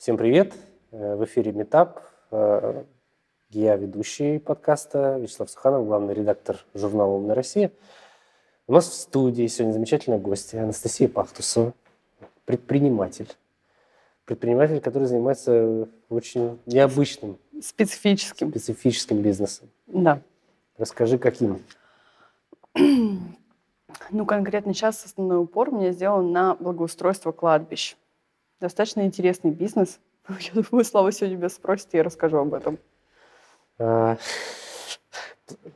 Всем привет! Э, в эфире Метап. Э, я ведущий подкаста Вячеслав Суханов, главный редактор журнала «Умная Россия». У нас в студии сегодня замечательная гостья Анастасия Пахтусова, предприниматель. Предприниматель, который занимается очень необычным, специфическим, специфическим бизнесом. Да. Расскажи, каким? Ну, конкретно сейчас основной упор меня сделан на благоустройство кладбищ. Достаточно интересный бизнес. Я думаю, Слава сегодня меня спросит, я расскажу об этом. А,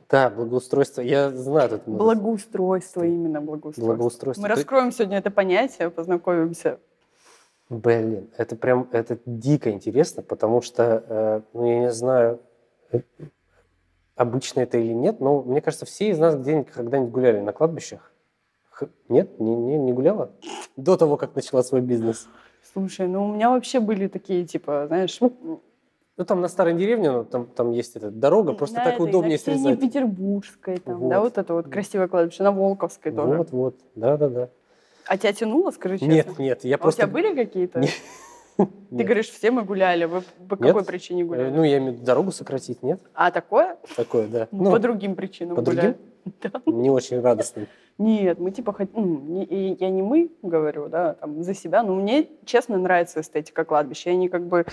да, благоустройство. Я знаю этот Благоустройство, именно благоустройство. Благоустройство. Мы раскроем сегодня это понятие, познакомимся. Блин, это прям, это дико интересно, потому что, э, ну, я не знаю, э, обычно это или нет, но мне кажется, все из нас где-нибудь когда-нибудь гуляли на кладбищах. Нет? Не, не, не гуляла? До того, как начала свой бизнес. Слушай, ну у меня вообще были такие, типа, знаешь... Ну, там на старой деревне, ну, там, там есть эта дорога, просто на так удобнее на срезать. Петербургской, там, вот. да, вот это вот красивое кладбище, на Волковской вот, тоже. Вот, вот, да-да-да. А тебя тянуло, скажи честно? Нет, нет, я а просто... у тебя были какие-то? Ты говоришь, все мы гуляли. Вы по какой нет? причине э, гуляли? Ну, я имею в виду дорогу сократить, нет? А, такое? Такое, да. Ну, по другим причинам По гуляли. другим? Да. Не очень радостным. Нет, мы типа, ну, я не мы говорю, да, там, за себя, но мне, честно, нравится эстетика кладбища. Я не как бы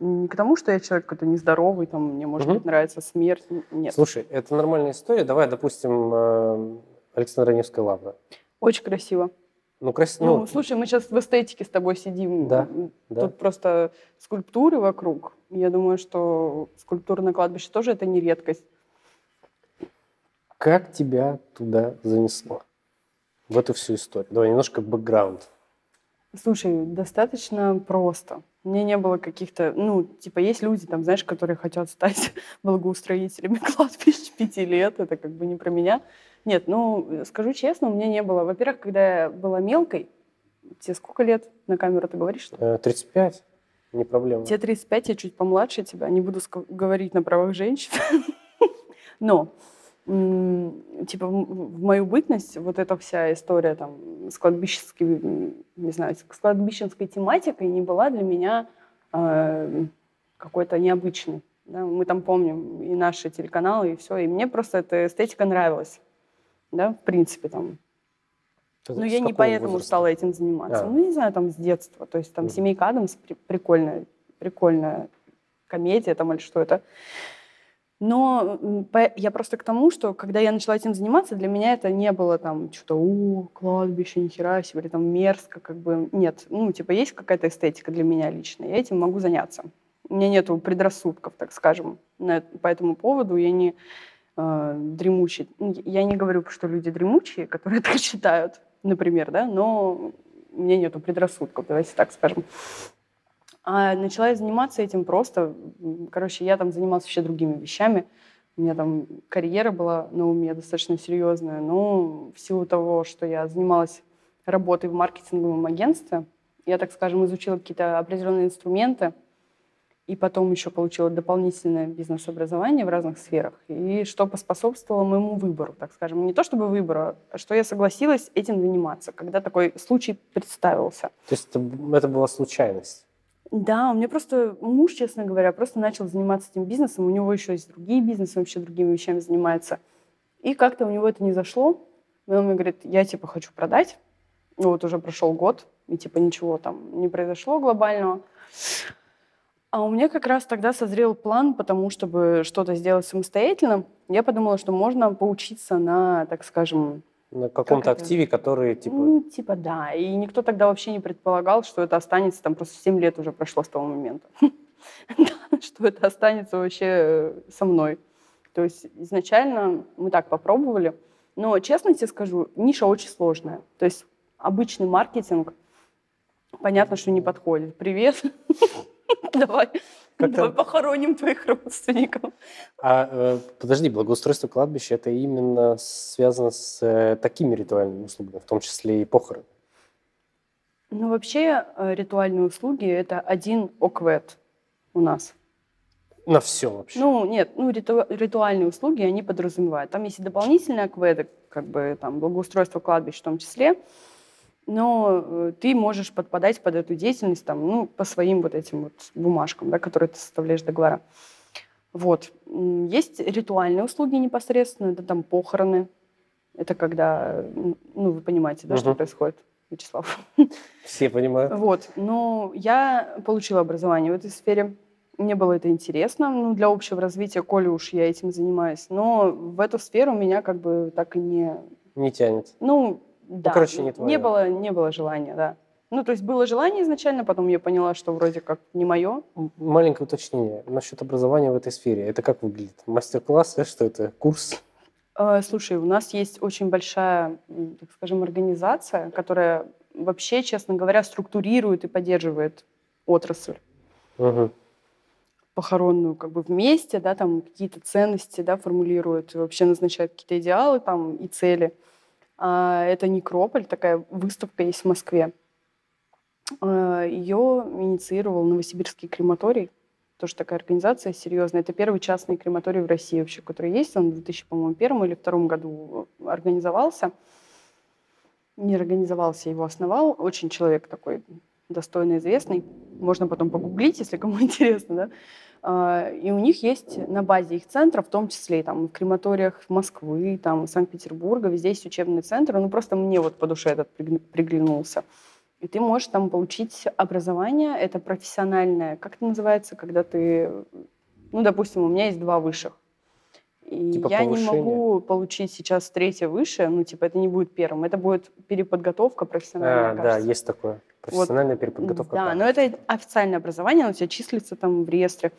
не к тому, что я человек какой-то нездоровый, там, мне, может угу. быть, нравится смерть. Нет. Слушай, это нормальная история. Давай, допустим, э, Александра Невская лавра. Очень красиво. Ну, красиво. Ну, ну, слушай, мы сейчас в эстетике с тобой сидим. Да, Тут да. просто скульптуры вокруг. Я думаю, что скульптура на кладбище тоже это не редкость. Как тебя туда занесло? В эту всю историю. Давай немножко бэкграунд. Слушай, достаточно просто. Меня не было каких-то, ну, типа, есть люди, там, знаешь, которые хотят стать благоустроителями кладбищ пяти лет, это как бы не про меня. Нет, ну, скажу честно, у меня не было. Во-первых, когда я была мелкой, тебе сколько лет на камеру ты говоришь? Что? 35, э, не проблема. Тебе 35, я чуть помладше тебя, не буду говорить на правах женщин. Но типа в мою бытность вот эта вся история там с кладбищенской, не знаю, с кладбищенской тематикой не была для меня э, какой-то необычной. Да? Мы там помним и наши телеканалы, и все. И мне просто эта эстетика нравилась. Да, в принципе, там. Но ну, я не поэтому возраста? стала этим заниматься. А. Ну, не знаю, там с детства. То есть там mm. «Семейка Адамс» прикольная, прикольная комедия там или что это. Но я просто к тому, что когда я начала этим заниматься, для меня это не было там что-то, о, кладбище, нихера себе, или там мерзко, как бы, нет. Ну, типа, есть какая-то эстетика для меня лично, я этим могу заняться. У меня нету предрассудков, так скажем, по этому поводу. Я не э, дремучий. Ну, я не говорю, что люди дремучие, которые так считают, например, да, но у меня нету предрассудков, давайте так скажем. А начала я заниматься этим просто. Короче, я там занималась вообще другими вещами. У меня там карьера была на уме достаточно серьезная. Но в силу того, что я занималась работой в маркетинговом агентстве, я, так скажем, изучила какие-то определенные инструменты, и потом еще получила дополнительное бизнес-образование в разных сферах, и что поспособствовало моему выбору, так скажем. Не то чтобы выбору, а что я согласилась этим заниматься, когда такой случай представился. То есть это, это была случайность? Да, у меня просто муж, честно говоря, просто начал заниматься этим бизнесом. У него еще есть другие бизнесы, вообще другими вещами занимается. И как-то у него это не зашло. И он мне говорит, я типа хочу продать. Ну, вот уже прошел год, и типа ничего там не произошло глобального. А у меня как раз тогда созрел план, потому чтобы что-то сделать самостоятельно. Я подумала, что можно поучиться на, так скажем, на каком-то как активе, который типа... Ну, типа да. И никто тогда вообще не предполагал, что это останется, там просто 7 лет уже прошло с того момента. Что это останется вообще э, со мной. То есть изначально мы так попробовали. Но, честно тебе скажу, ниша очень сложная. То есть обычный маркетинг, понятно, что не подходит. Привет. Давай. Давай похороним твоих родственников. А э, подожди, благоустройство кладбища это именно связано с э, такими ритуальными услугами, в том числе и похороны? Ну, вообще э, ритуальные услуги это один ОКВЭД у нас. На все вообще? Ну, нет, ну, риту, ритуальные услуги, они подразумевают. Там есть и дополнительные акведы, как бы там благоустройство кладбищ в том числе. Но э, ты можешь подпадать под эту деятельность там, ну, по своим вот этим вот бумажкам, да, которые ты составляешь договора. Вот. Есть ритуальные услуги непосредственно, это там похороны. Это когда, ну, вы понимаете, да, угу. что происходит, Вячеслав? Все понимают. Вот. Но я получила образование в этой сфере. Мне было это интересно, ну, для общего развития, коли уж я этим занимаюсь. Но в эту сферу меня как бы так и не... Не тянет. Ну, ну да. Ну, короче, не твое. Не было, не было желания, да. Ну, то есть было желание изначально, потом я поняла, что вроде как не мое. Маленькое уточнение насчет образования в этой сфере. Это как выглядит? Мастер-класс? Что это? Курс? Э, слушай, у нас есть очень большая, так скажем, организация, которая вообще, честно говоря, структурирует и поддерживает отрасль. Угу. Похоронную как бы вместе, да, там какие-то ценности, да, формулирует, вообще назначает какие-то идеалы там и цели. А это Некрополь, такая выставка есть в Москве. Э, Ее инициировал Новосибирский крематорий, тоже такая организация серьезная. Это первый частный крематорий в России вообще, который есть. Он в 2001 или втором году организовался. Не организовался, его основал. Очень человек такой достойно известный. Можно потом погуглить, если кому интересно. Да? А, и у них есть на базе их центра, в том числе там в крематориях Москвы, там Санкт-Петербурга, везде есть учебные центры. Ну, просто мне вот по душе этот приглянулся. И ты можешь там получить образование, это профессиональное, как это называется, когда ты, ну, допустим, у меня есть два высших. И типа я повышение. не могу получить сейчас третье высшее, ну, типа, это не будет первым, это будет переподготовка профессиональная, а, Да, есть такое. Профессиональная вот, переподготовка. Да, но это официальное образование, оно у тебя числится там в реестре.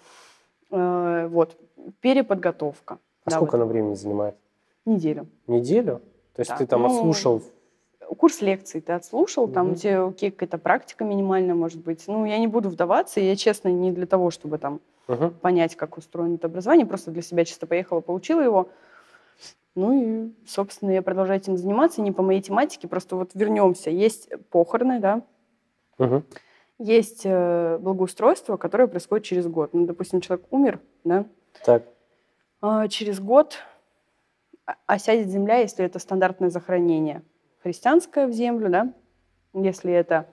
Э, вот, переподготовка. А да, сколько вот. оно времени занимает? Неделю. Неделю? То есть да. ты там ну, отслушал курс лекций ты отслушал, там у тебя окей, какая-то практика минимальная может быть. Ну, я не буду вдаваться, я, честно, не для того, чтобы там угу. понять, как устроено это образование, просто для себя чисто поехала, получила его. Ну и, собственно, я продолжаю этим заниматься, не по моей тематике, просто вот вернемся. Есть похороны, да, угу. есть э, благоустройство, которое происходит через год. Ну, допустим, человек умер, да, так. А, через год осядет земля, если это стандартное захоронение – христианское в землю, да, если это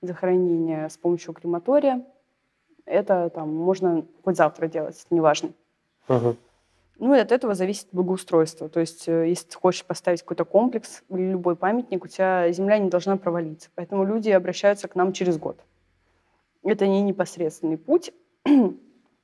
захоронение с помощью крематория, это там можно хоть завтра делать, это неважно. Угу. Ну и от этого зависит благоустройство. То есть э, если ты хочешь поставить какой-то комплекс или любой памятник, у тебя земля не должна провалиться. Поэтому люди обращаются к нам через год. Это не непосредственный путь.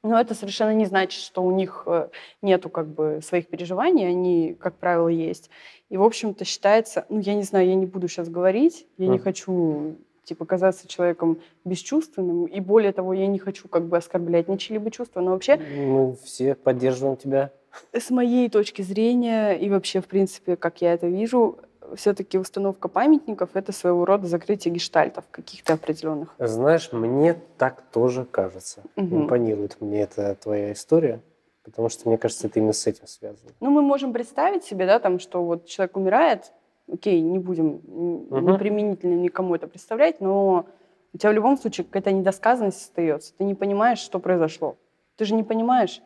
Но это совершенно не значит, что у них э, нету как бы своих переживаний, они, как правило, есть. И, в общем-то, считается, ну, я не знаю, я не буду сейчас говорить, я mm. не хочу типа казаться человеком бесчувственным, и более того, я не хочу как бы оскорблять ничьи-либо чувства, но вообще... Мы все поддерживаем тебя. С моей точки зрения, и вообще, в принципе, как я это вижу, все-таки установка памятников — это своего рода закрытие гештальтов каких-то определенных. Знаешь, мне так тоже кажется. Угу. Импонирует мне эта твоя история. Потому что, мне кажется, это именно с этим связано. Ну, мы можем представить себе, да, там, что вот человек умирает, окей, не будем угу. неприменительно никому это представлять, но у тебя в любом случае какая-то недосказанность остается. Ты не понимаешь, что произошло. Ты же не понимаешь.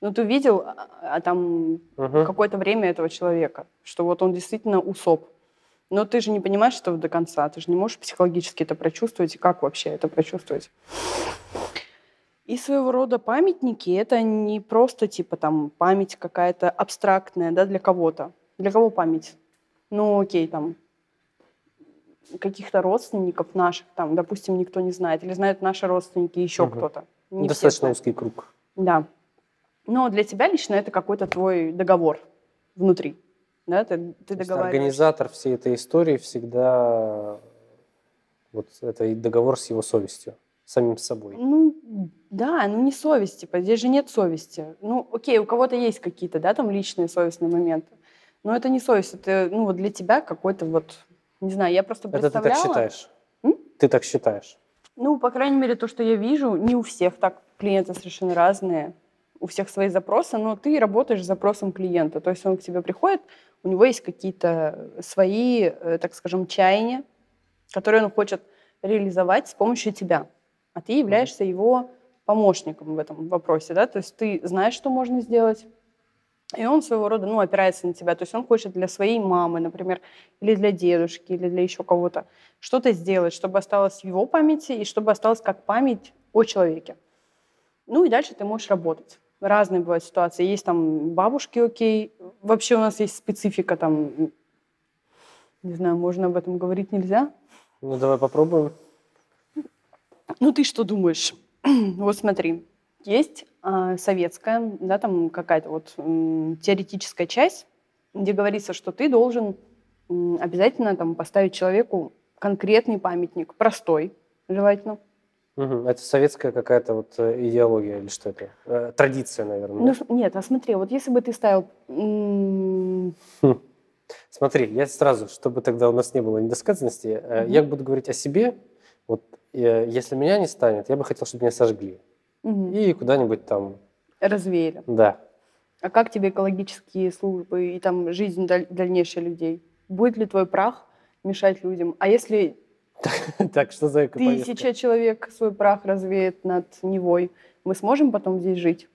Ну, ты видел а, а там угу. какое-то время этого человека, что вот он действительно усоп. Но ты же не понимаешь что до конца. Ты же не можешь психологически это прочувствовать. И как вообще это прочувствовать? И своего рода памятники — это не просто типа там память какая-то абстрактная да, для кого-то. Для кого память? Ну, окей, там каких-то родственников наших, там, допустим, никто не знает, или знают наши родственники, еще угу. кто-то. Не Достаточно узкий круг. Да. Но для тебя лично это какой-то твой договор внутри. Да, ты, ты Организатор всей этой истории всегда вот это договор с его совестью самим собой. Ну, да, ну не совести, типа, здесь же нет совести. Ну, окей, у кого-то есть какие-то, да, там личные совестные моменты, но это не совесть, это, ну, вот для тебя какой-то вот, не знаю, я просто представляла... Это ты так считаешь? М? Ты так считаешь? Ну, по крайней мере, то, что я вижу, не у всех так, клиенты совершенно разные, у всех свои запросы, но ты работаешь с запросом клиента, то есть он к тебе приходит, у него есть какие-то свои, э, так скажем, чаяния, которые он хочет реализовать с помощью тебя а ты являешься его помощником в этом вопросе, да, то есть ты знаешь, что можно сделать, И он своего рода, ну, опирается на тебя. То есть он хочет для своей мамы, например, или для дедушки, или для еще кого-то что-то сделать, чтобы осталось в его памяти и чтобы осталось как память о человеке. Ну и дальше ты можешь работать. Разные бывают ситуации. Есть там бабушки, окей. Вообще у нас есть специфика там, не знаю, можно об этом говорить, нельзя? Ну, давай попробуем. Ну, ты что думаешь? вот смотри, есть э, советская, да, там какая-то вот э, теоретическая часть, где говорится, что ты должен э, обязательно там поставить человеку конкретный памятник, простой, желательно. Угу. Это советская какая-то вот э, идеология или что это? Э, традиция, наверное. Ну? Нет, а смотри, вот если бы ты ставил... Хм. Смотри, я сразу, чтобы тогда у нас не было недосказанности, угу. я буду говорить о себе. Вот если меня не станет, я бы хотел, чтобы меня сожгли. Угу. И куда-нибудь там... Развеяли. Да. А как тебе экологические службы и там жизнь даль- дальнейшая людей? Будет ли твой прах мешать людям? А если так, что за Тысяча человек свой прах развеет над Невой. Мы сможем потом здесь жить?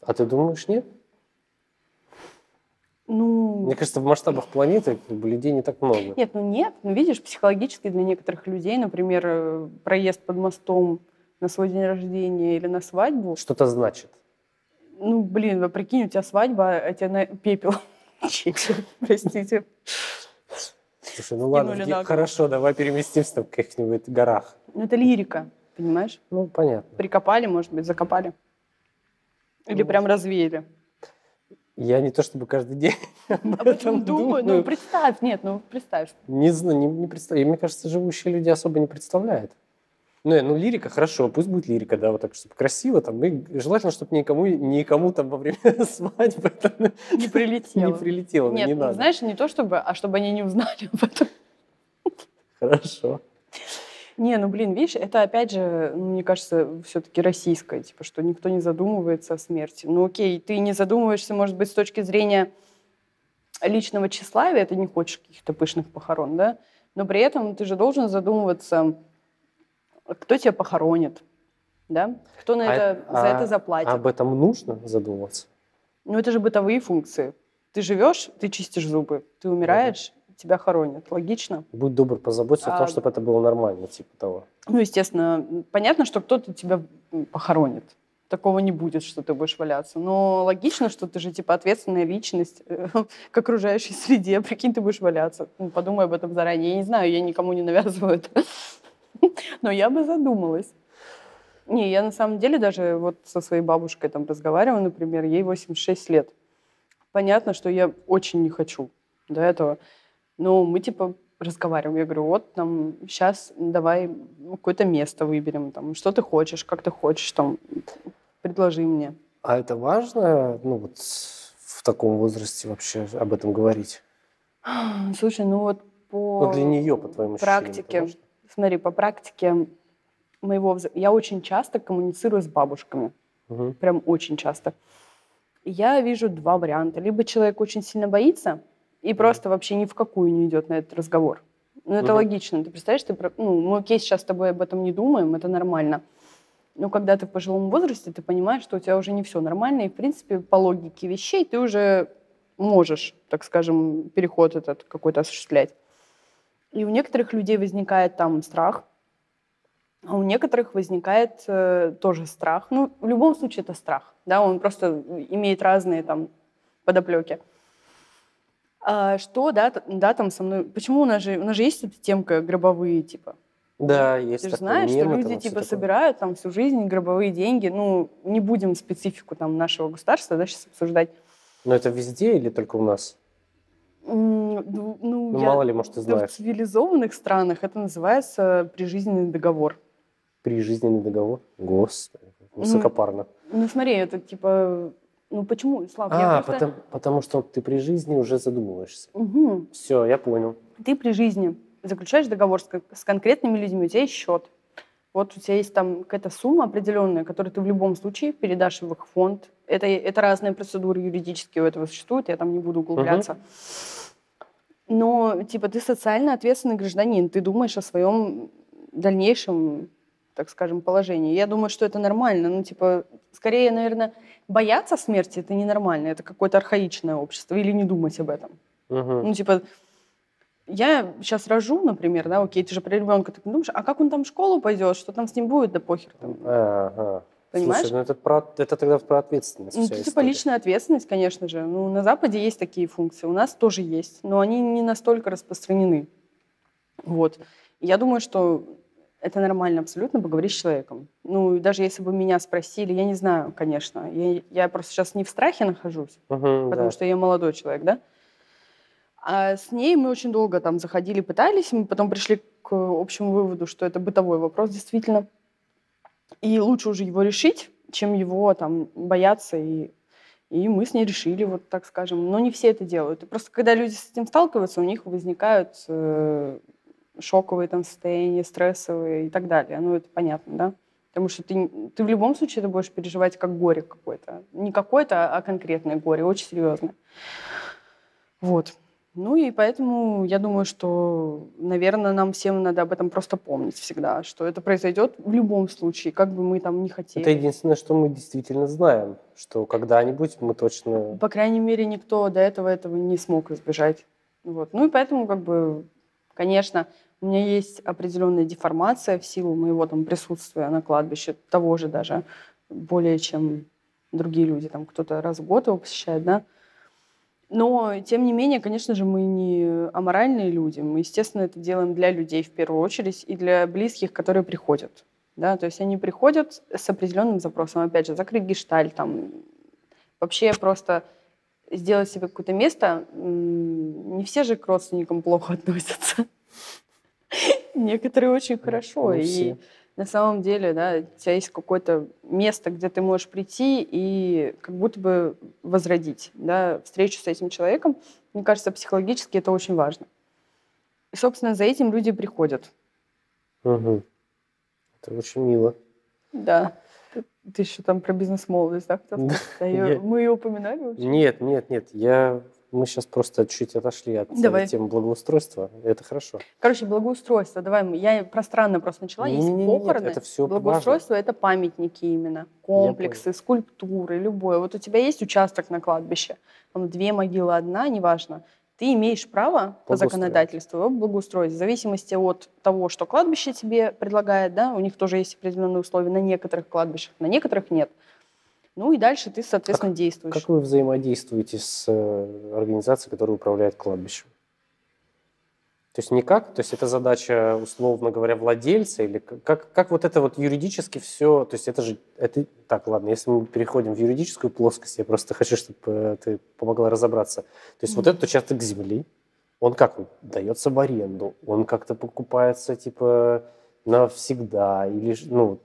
А ты думаешь, нет? Ну... Мне кажется, в масштабах планеты как бы, людей не так много. Нет, ну нет. Ну, видишь, психологически для некоторых людей, например, э, проезд под мостом на свой день рождения или на свадьбу... Что-то значит. Ну, блин, вы прикинь, у тебя свадьба, а тебе на пепел. Простите. Слушай, ну ладно, где... хорошо, давай переместимся там в каких-нибудь горах. Ну, это лирика, понимаешь? Ну, понятно. Прикопали, может быть, закопали. Или ну, прям развеяли. Я не то чтобы каждый день об этом думаю. Ну, представь, нет, ну, представь. Не знаю, не, не представляю. Мне кажется, живущие люди особо не представляют. Ну, ну, лирика, хорошо, пусть будет лирика, да, вот так, чтобы красиво, там, и желательно, чтобы никому, никому там во время свадьбы это не прилетело. Не прилетело, Нет, не ну, надо. знаешь, не то чтобы, а чтобы они не узнали об этом. Хорошо. Не, ну, блин, видишь, это, опять же, ну, мне кажется, все-таки российское, типа, что никто не задумывается о смерти. Ну, окей, ты не задумываешься, может быть, с точки зрения личного тщеславия, ты не хочешь каких-то пышных похорон, да, но при этом ты же должен задумываться кто тебя похоронит, да? Кто на а, это, а, за это заплатит? об этом нужно задумываться? Ну, это же бытовые функции. Ты живешь, ты чистишь зубы, ты умираешь, да. тебя хоронят. Логично? Будь добр, позаботься а, о том, чтобы это было нормально, типа того. Ну, естественно, понятно, что кто-то тебя похоронит. Такого не будет, что ты будешь валяться. Но логично, что ты же, типа, ответственная личность э, к окружающей среде. Прикинь, ты будешь валяться. Ну, подумай об этом заранее. Я не знаю, я никому не навязываю это. Но я бы задумалась. Не, я на самом деле даже вот со своей бабушкой там разговаривала, например, ей 86 лет. Понятно, что я очень не хочу до этого. Но мы типа разговариваем. Я говорю, вот там сейчас давай какое-то место выберем, там, что ты хочешь, как ты хочешь, там, предложи мне. А это важно, ну вот в таком возрасте вообще об этом говорить? Слушай, ну вот по ну, для нее, по твоему практике, Смотри, по практике моего... Вз... Я очень часто коммуницирую с бабушками. Угу. Прям очень часто. Я вижу два варианта. Либо человек очень сильно боится и угу. просто вообще ни в какую не идет на этот разговор. Ну, это угу. логично. Ты представляешь, ты... Ну, мы окей, сейчас с тобой об этом не думаем, это нормально. Но когда ты в пожилом возрасте, ты понимаешь, что у тебя уже не все нормально, и, в принципе, по логике вещей ты уже можешь, так скажем, переход этот какой-то осуществлять. И у некоторых людей возникает там страх, а у некоторых возникает э, тоже страх. Ну, в любом случае это страх, да, он просто имеет разные там подоплеки. А что, да, да, там со мной... Почему у нас же, у нас же есть эта темка гробовые, типа? Да, есть Ты же знаешь, что люди типа собирают там всю жизнь гробовые деньги. Ну, не будем специфику там нашего государства, да, сейчас обсуждать. Но это везде или только у нас? Ну, ну, ну мало ли, может, ты знаешь. В цивилизованных странах это называется прижизненный договор. Прижизненный договор? Господи, высокопарно. Ну, ну смотри, это типа... Ну почему, Слав? А, просто... потому, потому что ты при жизни уже задумываешься. Угу. Все, я понял. Ты при жизни заключаешь договор с, с конкретными людьми, у тебя есть счет. Вот у тебя есть там какая-то сумма определенная, которую ты в любом случае передашь в их фонд. Это, это разные процедуры юридические у этого существуют, я там не буду углубляться. Угу. Но, типа, ты социально ответственный гражданин, ты думаешь о своем дальнейшем так скажем, положении. Я думаю, что это нормально. Ну, типа, скорее, наверное, бояться смерти это ненормально. Это какое-то архаичное общество. Или не думать об этом. Угу. Ну, типа, я сейчас рожу, например, да, окей, ты же про ребенка так не думаешь, а как он там в школу пойдет, что там с ним будет, да похер. Там. Ага. Понимаешь? Слушай, ну это, про, это тогда про ответственность. Ну, это типа личная ответственность, конечно же. Ну, на Западе есть такие функции, у нас тоже есть, но они не настолько распространены. Вот. И я думаю, что это нормально абсолютно поговорить с человеком. Ну, даже если бы меня спросили, я не знаю, конечно. Я, я просто сейчас не в страхе нахожусь, Мгм, потому да. что я молодой человек, да? А с ней мы очень долго там заходили, пытались, мы потом пришли к общему выводу, что это бытовой вопрос действительно. И лучше уже его решить, чем его там бояться. И, и мы с ней решили, вот так скажем. Но не все это делают. Просто когда люди с этим сталкиваются, у них возникают э, шоковые там состояния, стрессовые и так далее. Ну, это понятно, да? Потому что ты, ты в любом случае это будешь переживать как горе какое-то. Не какое-то, а конкретное горе, очень серьезное. Вот. Ну и поэтому я думаю, что, наверное, нам всем надо об этом просто помнить всегда, что это произойдет в любом случае, как бы мы там ни хотели. Это единственное, что мы действительно знаем, что когда-нибудь мы точно... По крайней мере, никто до этого этого не смог избежать. Вот. Ну и поэтому, как бы, конечно, у меня есть определенная деформация в силу моего там присутствия на кладбище, того же даже, более чем другие люди, там кто-то раз в год его посещает, да. Но, тем не менее, конечно же, мы не аморальные люди. Мы, естественно, это делаем для людей в первую очередь и для близких, которые приходят. Да? То есть они приходят с определенным запросом. Опять же, закрыть гештальт, там, вообще просто сделать себе какое-то место. Не все же к родственникам плохо относятся. Некоторые очень хорошо. Не И. на самом деле, да, у тебя есть какое-то место, где ты можешь прийти и как будто бы возродить да, встречу с этим человеком. Мне кажется, психологически это очень важно. И, собственно, за этим люди приходят. Мгм. Это очень мило. Да. Ты, ты еще там про бизнес-молодость, да, я- мы ее упоминали вообще? Нет, нет, нет. Я... Мы сейчас просто чуть отошли от э, Давай. темы благоустройства. Это хорошо. Короче, благоустройство. Давай, я пространно просто начала. Есть Не-не-не, нет, похороны. это всё Благоустройство это памятники именно, комплексы, скульптуры, любое. Вот у тебя есть участок на кладбище, там две могилы, одна, неважно. Ты имеешь право по законодательству его благоустроить. В зависимости от того, что кладбище тебе предлагает, да, у них тоже есть определенные условия на некоторых кладбищах, на некоторых нет. Ну и дальше ты, соответственно, действуешь. Как вы взаимодействуете с э, организацией, которая управляет кладбищем? То есть никак? То есть это задача, условно говоря, владельца? Или как, как вот это вот юридически все... То есть это же... Это, так, ладно, если мы переходим в юридическую плоскость, я просто хочу, чтобы ты помогла разобраться. То есть вот Мгм. этот участок земли, он как? Он дается в аренду? Он как-то покупается, типа, навсегда? Или, ну,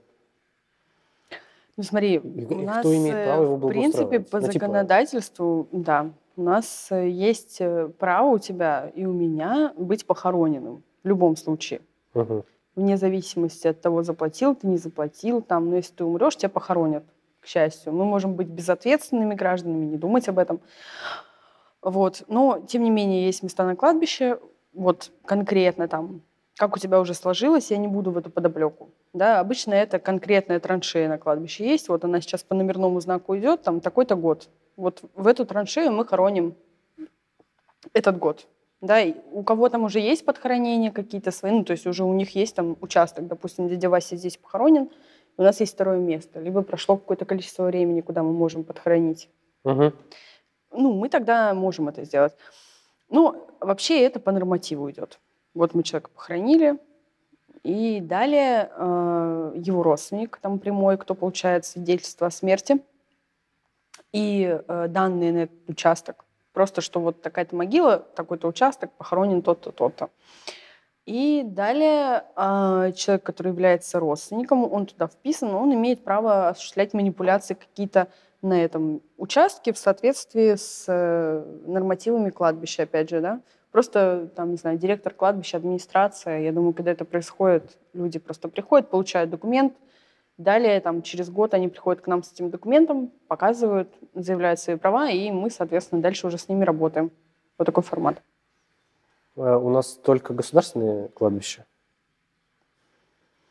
Ну смотри, И- у нас, кто имеет э, право его в принципе, по Ну, типа- законодательству, да, у нас э, есть э, право у тебя и у меня быть похороненным в любом случае. мгм. Вне зависимости от того, заплатил ты, не заплатил. Там, но если ты умрешь, тебя похоронят, к счастью. Мы можем быть безответственными гражданами, не думать об этом. Вот. Но, тем не менее, есть места на кладбище, вот конкретно там, как у тебя уже сложилось, я не буду в эту подоплеку. Да, обычно это конкретная траншея на кладбище есть. Вот она сейчас по номерному знаку идет, там такой-то год. Вот в эту траншею мы хороним этот год. Да, и у кого там уже есть подхоронения какие-то свои, ну, то есть уже у них есть там участок, допустим, дядя Вася здесь похоронен, у нас есть второе место, либо прошло какое-то количество времени, куда мы можем подхоронить. Мгм. Ну, мы тогда можем это сделать. Ну, вообще это по нормативу идет. Вот мы человека похоронили, и далее э, его родственник, там прямой, кто получает свидетельство о смерти, и э, данные на этот участок. Просто что вот такая-то могила, такой-то участок, похоронен тот-то, тот-то. И далее э, человек, который является родственником, он туда вписан, он имеет право осуществлять манипуляции какие-то на этом участке в соответствии с э, нормативами кладбища, опять же, да. Просто, там, не знаю, директор кладбища, администрация, я думаю, когда это происходит, люди просто приходят, получают документ, далее, там, через год они приходят к нам с этим документом, показывают, заявляют свои права, и мы, соответственно, дальше уже с ними работаем. Вот такой формат. А У нас только государственные кладбища.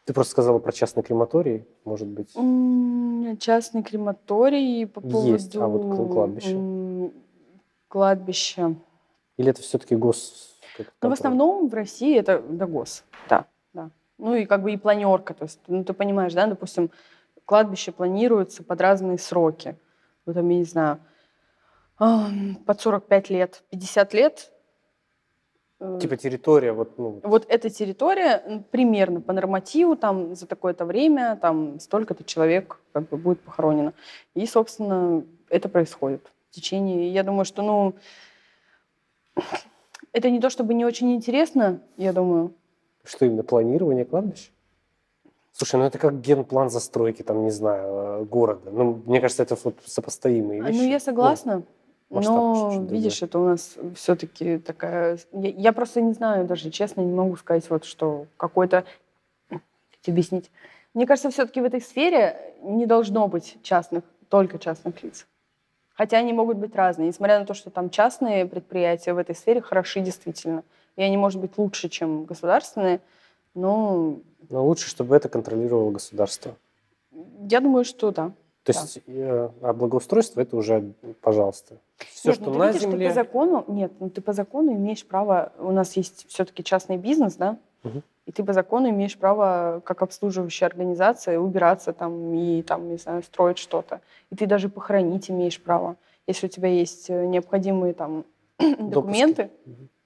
Ты просто сказала про частный крематорий, может быть. Частный крематорий по поводу... Есть, а вот кл- кладбище? Кладбище. Или это все-таки гос... Ну, в основном в России это да, гос. Да, да. Ну и как бы и планерка. То есть, ну ты понимаешь, да, допустим, кладбище планируется под разные сроки. Вот там, я не знаю, под 45 лет, 50 лет. э, Типа территория, вот, ну, вот эта территория примерно по нормативу там за такое-то время там столько-то человек как бы будет похоронено. И, собственно, это происходит в течение. Я думаю, что, ну, это не то чтобы не очень интересно, я думаю. что именно планирование кладбища? Слушай, ну это как генплан застройки, там, не знаю, э, города. Ну, мне кажется, это вот сопоставимые А, вещи. Ну, я согласна. масштаб но, чуть-чуть другой. видишь, это у нас все-таки такая... Я, я просто не знаю даже, честно, не могу сказать, вот что какой-то... Как объяснить? Мне кажется, все-таки в этой сфере не должно быть частных, только частных лиц. Хотя они могут быть разные. Несмотря на то, что там частные предприятия в этой сфере хороши действительно. И они, может быть, лучше, чем государственные. Но Но лучше, чтобы это контролировало государство. я думаю, что да. То Да. есть, э, а благоустройство это уже, пожалуйста. Все, Нет, что ну ты на видишь, земле. Ты по закону, нет, ну ты по закону имеешь право, у нас есть все-таки частный бизнес, да, Мгм. И ты по закону имеешь право, как обслуживающая организация, убираться там и там, не знаю, строить что-то. И ты даже похоронить имеешь право, если у тебя есть э, необходимые там документы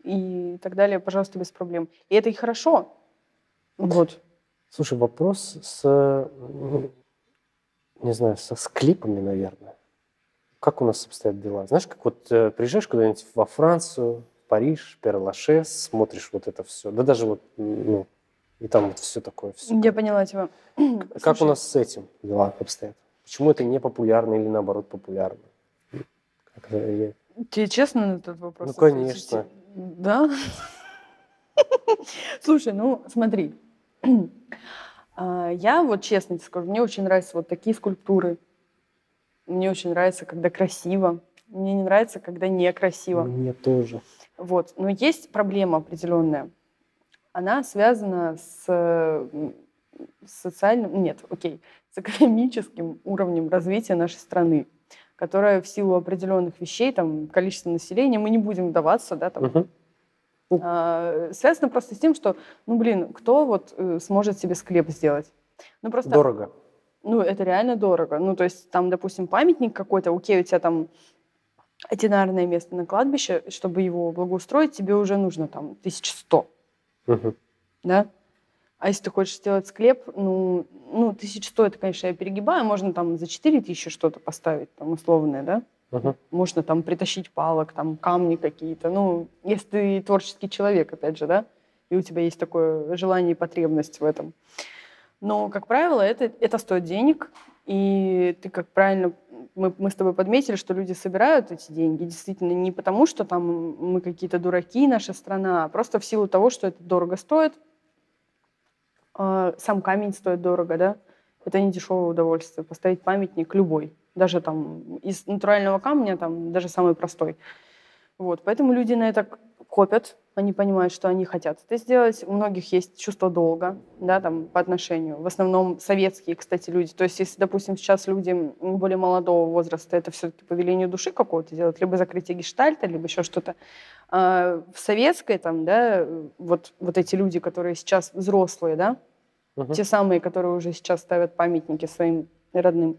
и так далее, пожалуйста, без проблем. И это и хорошо. Вот. Слушай, вопрос с, не знаю, со склепами, наверное. Как у нас обстоят дела? Знаешь, как вот э, приезжаешь куда-нибудь во Францию, Париж, Перлашес, смотришь вот это все. Да даже вот, ну, и там вот все такое. Все. Я поняла тебя. Как Слушай, у нас с этим дела обстоят? Почему это не популярно или наоборот популярно? Как я- Тебе честно на этот вопрос? Ну, ответить? конечно. Да? Слушай, ну смотри. А, Я вот честно тебе скажу, мне очень нравятся вот такие скульптуры. Мне очень нравится, когда красиво. Мне не нравится, когда некрасиво. Мне тоже. Вот. Но есть проблема определенная. Она связана с социальным, нет, окей, с экономическим уровнем развития нашей страны, которая в силу определенных вещей, там, количество населения, мы не будем вдаваться, да, там, Мгм. а, связано просто с тем, что, ну, блин, кто вот э, сможет себе склеп сделать? Ну, просто Дорого. ну, это реально дорого. Ну, то есть там, допустим, памятник какой-то, окей, у тебя там одинарное место на кладбище, чтобы его благоустроить, тебе уже нужно там 1100, Мгм. да? А если ты хочешь сделать склеп, ну, ну 1100 это, конечно, я перегибаю, можно там за 4000 что-то поставить, там, условное, да? Мгм. Можно там притащить палок, там камни какие-то. Ну, если ты творческий человек, опять же, да, и у тебя есть такое желание и потребность в этом. Но, как правило, это, это стоит денег, и ты, как правильно, мы, мы с тобой подметили, что люди собирают эти деньги действительно не потому, что там мы какие-то дураки, наша страна, а просто в силу того, что это дорого стоит. А, Сам камень стоит дорого, да? Это не дешевое удовольствие. Поставить памятник любой, даже там из натурального камня, там даже самый простой. Вот, поэтому люди на это копят, они понимают, что они хотят это сделать. У многих есть чувство долга, да, там, по отношению. В основном советские, кстати, люди. То есть, если, допустим, сейчас люди более молодого возраста, это все-таки по велению души какого-то делают, либо закрытие гештальта, либо еще что-то. А в советской, там, да, вот, вот эти люди, которые сейчас взрослые, да, Мгм. те самые, которые уже сейчас ставят памятники своим родным,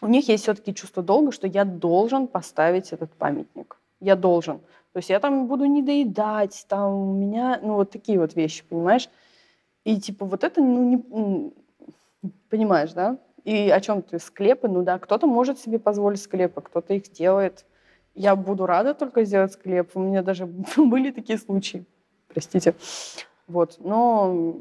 у них есть все-таки чувство долга, что я должен поставить этот памятник. Я должен. То есть я там буду не доедать, там у меня, ну вот такие вот вещи, понимаешь? И типа вот это, ну не, понимаешь, да? И о чем ты? Склепы, ну да, кто-то может себе позволить склепы, кто-то их делает. Я буду рада только сделать склеп. У меня даже были такие случаи, простите. Вот, но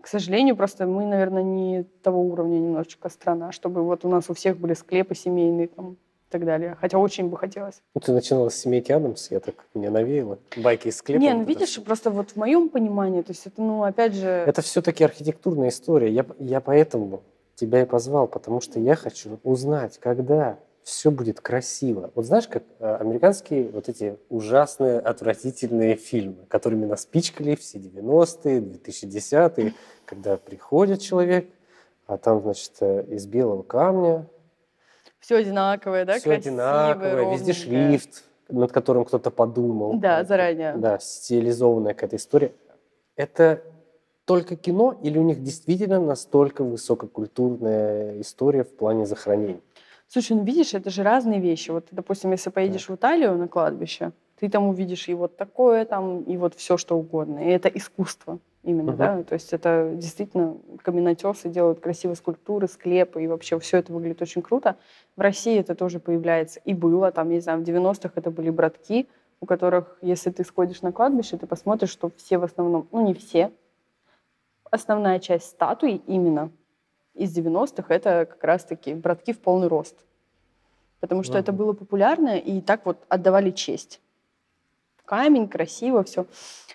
к сожалению, просто мы, наверное, не того уровня немножечко страна, чтобы вот у нас у всех были склепы семейные там и так далее. Хотя очень бы хотелось. Ну, ты начинала с семейки Адамс, я так мне навеяло. Байки из склепа. не, ну это видишь, всё. просто вот в моем понимании, то есть это, ну, опять же... Это все-таки архитектурная история. Я, я поэтому тебя и позвал, потому что я хочу узнать, когда все будет красиво. Вот знаешь, как э, американские вот эти ужасные, отвратительные фильмы, которыми нас пичкали все 90-е, 2010-е, когда приходит человек, а там, значит, э, из белого камня. Все одинаковое, да? Все одинаковое, везде шрифт, над которым кто-то подумал. Да, заранее. Да, стилизованная какая-то история. Это только кино или у них действительно настолько высококультурная история в плане захоронений? Слушай, ну видишь, это же разные вещи. Вот, допустим, если поедешь так. в Италию на кладбище, ты там увидишь и вот такое там, и вот все что угодно. И это искусство именно, угу. да. То есть это действительно каменотесы делают красивые скульптуры, склепы, и вообще все это выглядит очень круто. В России это тоже появляется и было. Там, не знаю, в 90-х это были братки, у которых, если ты сходишь на кладбище, ты посмотришь, что все в основном, ну не все, основная часть статуи именно из 90-х это как раз-таки братки в полный рост. Потому что uh-huh. это было популярно, и так вот отдавали честь. Камень, красиво, все.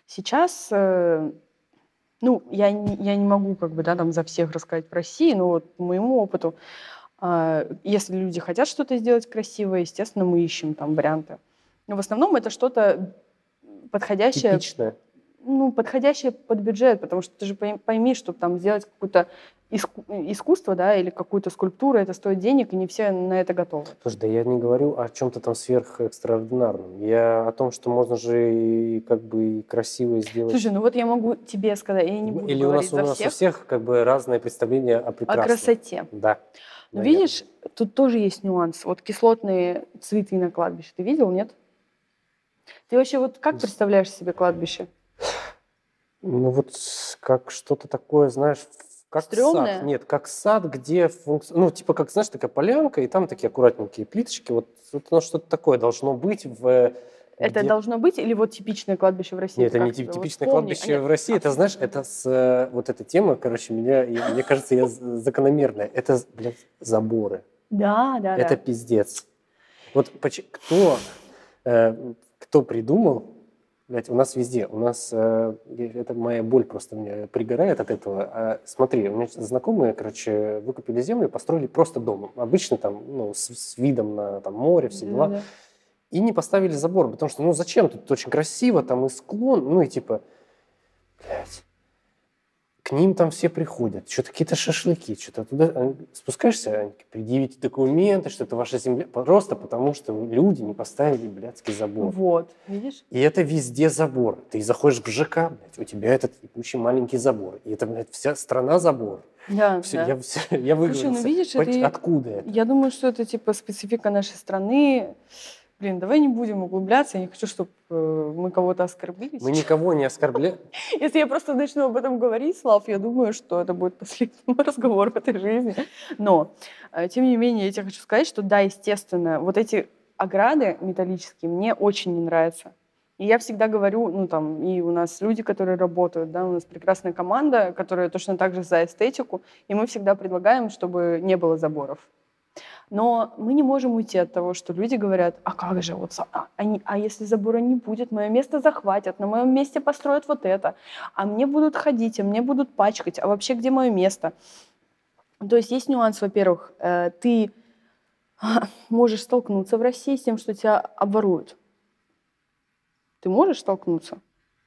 Сейчас, э, ну, я я не могу как бы, да, там за всех рассказать в России, но вот по моему опыту, э, если люди хотят что-то сделать красивое, естественно, мы ищем там варианты. Но в основном это что-то подходящее... Типичное ну, подходящее под бюджет, потому что ты же пойми, чтобы там сделать какое-то иску- искусство, да, или какую-то скульптуру, это стоит денег, и не все на это готовы. Слушай, да я не говорю о чем-то там сверхэкстраординарном. Я о том, что можно же и как бы и красиво сделать. Слушай, ну вот я могу тебе сказать, я не буду Или у нас, у нас всех. у всех как бы разное представление о прекрасном. О красоте. Да. Но видишь, тут тоже есть нюанс. Вот кислотные цветы на кладбище, ты видел, нет? Ты вообще вот как представляешь себе кладбище? Ну вот как что-то такое, знаешь, как Стрёмное? сад. Нет, как сад, где функция... Ну, типа, как, знаешь, такая полянка, и там такие аккуратненькие плиточки. Вот, вот оно что-то такое должно быть в... Это где... должно быть или вот типичное кладбище в России? Нет, это не тип- типичное вот кладбище в России. Это, знаешь, это с... Э, вот эта тема, короче, меня, и, мне кажется, я закономерная. Это, блядь, заборы. Да, да, Это да. пиздец. Вот кто, э, кто придумал Блять, у нас везде. У нас э, это моя боль просто меня пригорает от этого. А, смотри, у меня знакомые, короче, выкупили землю, построили просто дом. Обычно там, ну, с, с видом на там, море, все дела. Да, да. И не поставили забор, потому что, ну, зачем? Тут очень красиво, там и склон, ну, и типа, блядь, к ним там все приходят, что-то какие-то шашлыки, что-то туда спускаешься, они предъявите документы, что это ваша земля, просто потому что люди не поставили блядский забор. Вот, видишь? И это везде забор. Ты заходишь в ЖК, блядь, у тебя этот ебучий маленький забор. И это, блядь, вся страна забор. Да, все, да. Я, все, я выговорился. Слушай, ну видишь, это... Откуда это? Я думаю, что это типа специфика нашей страны. Блин, давай не будем углубляться. Я не хочу, чтобы э, мы кого-то оскорбили. Мы никого не оскорбляем. Если я просто начну об этом говорить, Слав, я думаю, что это будет последний разговор в этой жизни. Но, э, тем не менее, я тебе хочу сказать, что да, естественно, вот эти ограды металлические мне очень не нравятся. И я всегда говорю, ну там, и у нас люди, которые работают, да, у нас прекрасная команда, которая точно так же за эстетику, и мы всегда предлагаем, чтобы не было заборов. Но мы не можем уйти от того, что люди говорят, а как же, вот, а, они, а если забора не будет, мое место захватят, на моем месте построят вот это, а мне будут ходить, а мне будут пачкать, а вообще где мое место? То есть есть нюанс, во-первых, э, ты можешь столкнуться в России с тем, что тебя обворуют. Ты можешь столкнуться?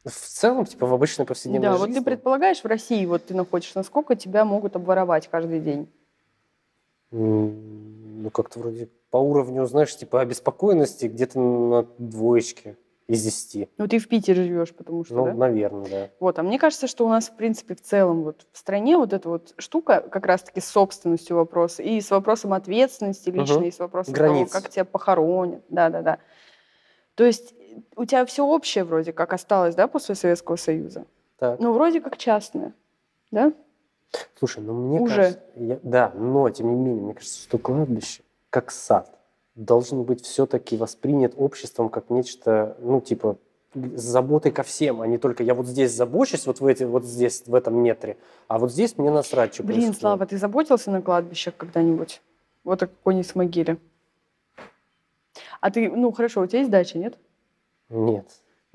В целом, типа в обычной повседневной да, жизни? Да, вот ты предполагаешь, в России вот ты находишься, насколько тебя могут обворовать каждый день? Ну, как-то вроде по уровню, знаешь, типа обеспокоенности где-то на двоечке из десяти. Ну, ты в Питере живешь, потому что, Ну, да? наверное, да. Вот, а мне кажется, что у нас, в принципе, в целом вот в стране вот эта вот штука как раз-таки с собственностью вопроса и с вопросом ответственности личной, Угу. и с вопросом Границ. того, как тебя похоронят. Да-да-да. То есть у тебя все общее вроде как осталось, да, после Советского Союза? Так. Ну, вроде как частное, да? Слушай, ну мне Уже. кажется... я- да, но тем не менее, мне кажется, что кладбище, как сад, должен быть все-таки воспринят обществом как нечто, ну, типа, с заботой ко всем, а не только я вот здесь забочусь, вот в эти, вот здесь, в этом метре, а вот здесь мне насрать, что Блин, происходит. Слава, ты заботился на кладбищах когда-нибудь? Вот о какой-нибудь могиле. А ты, ну хорошо, у тебя есть дача, нет? Нет.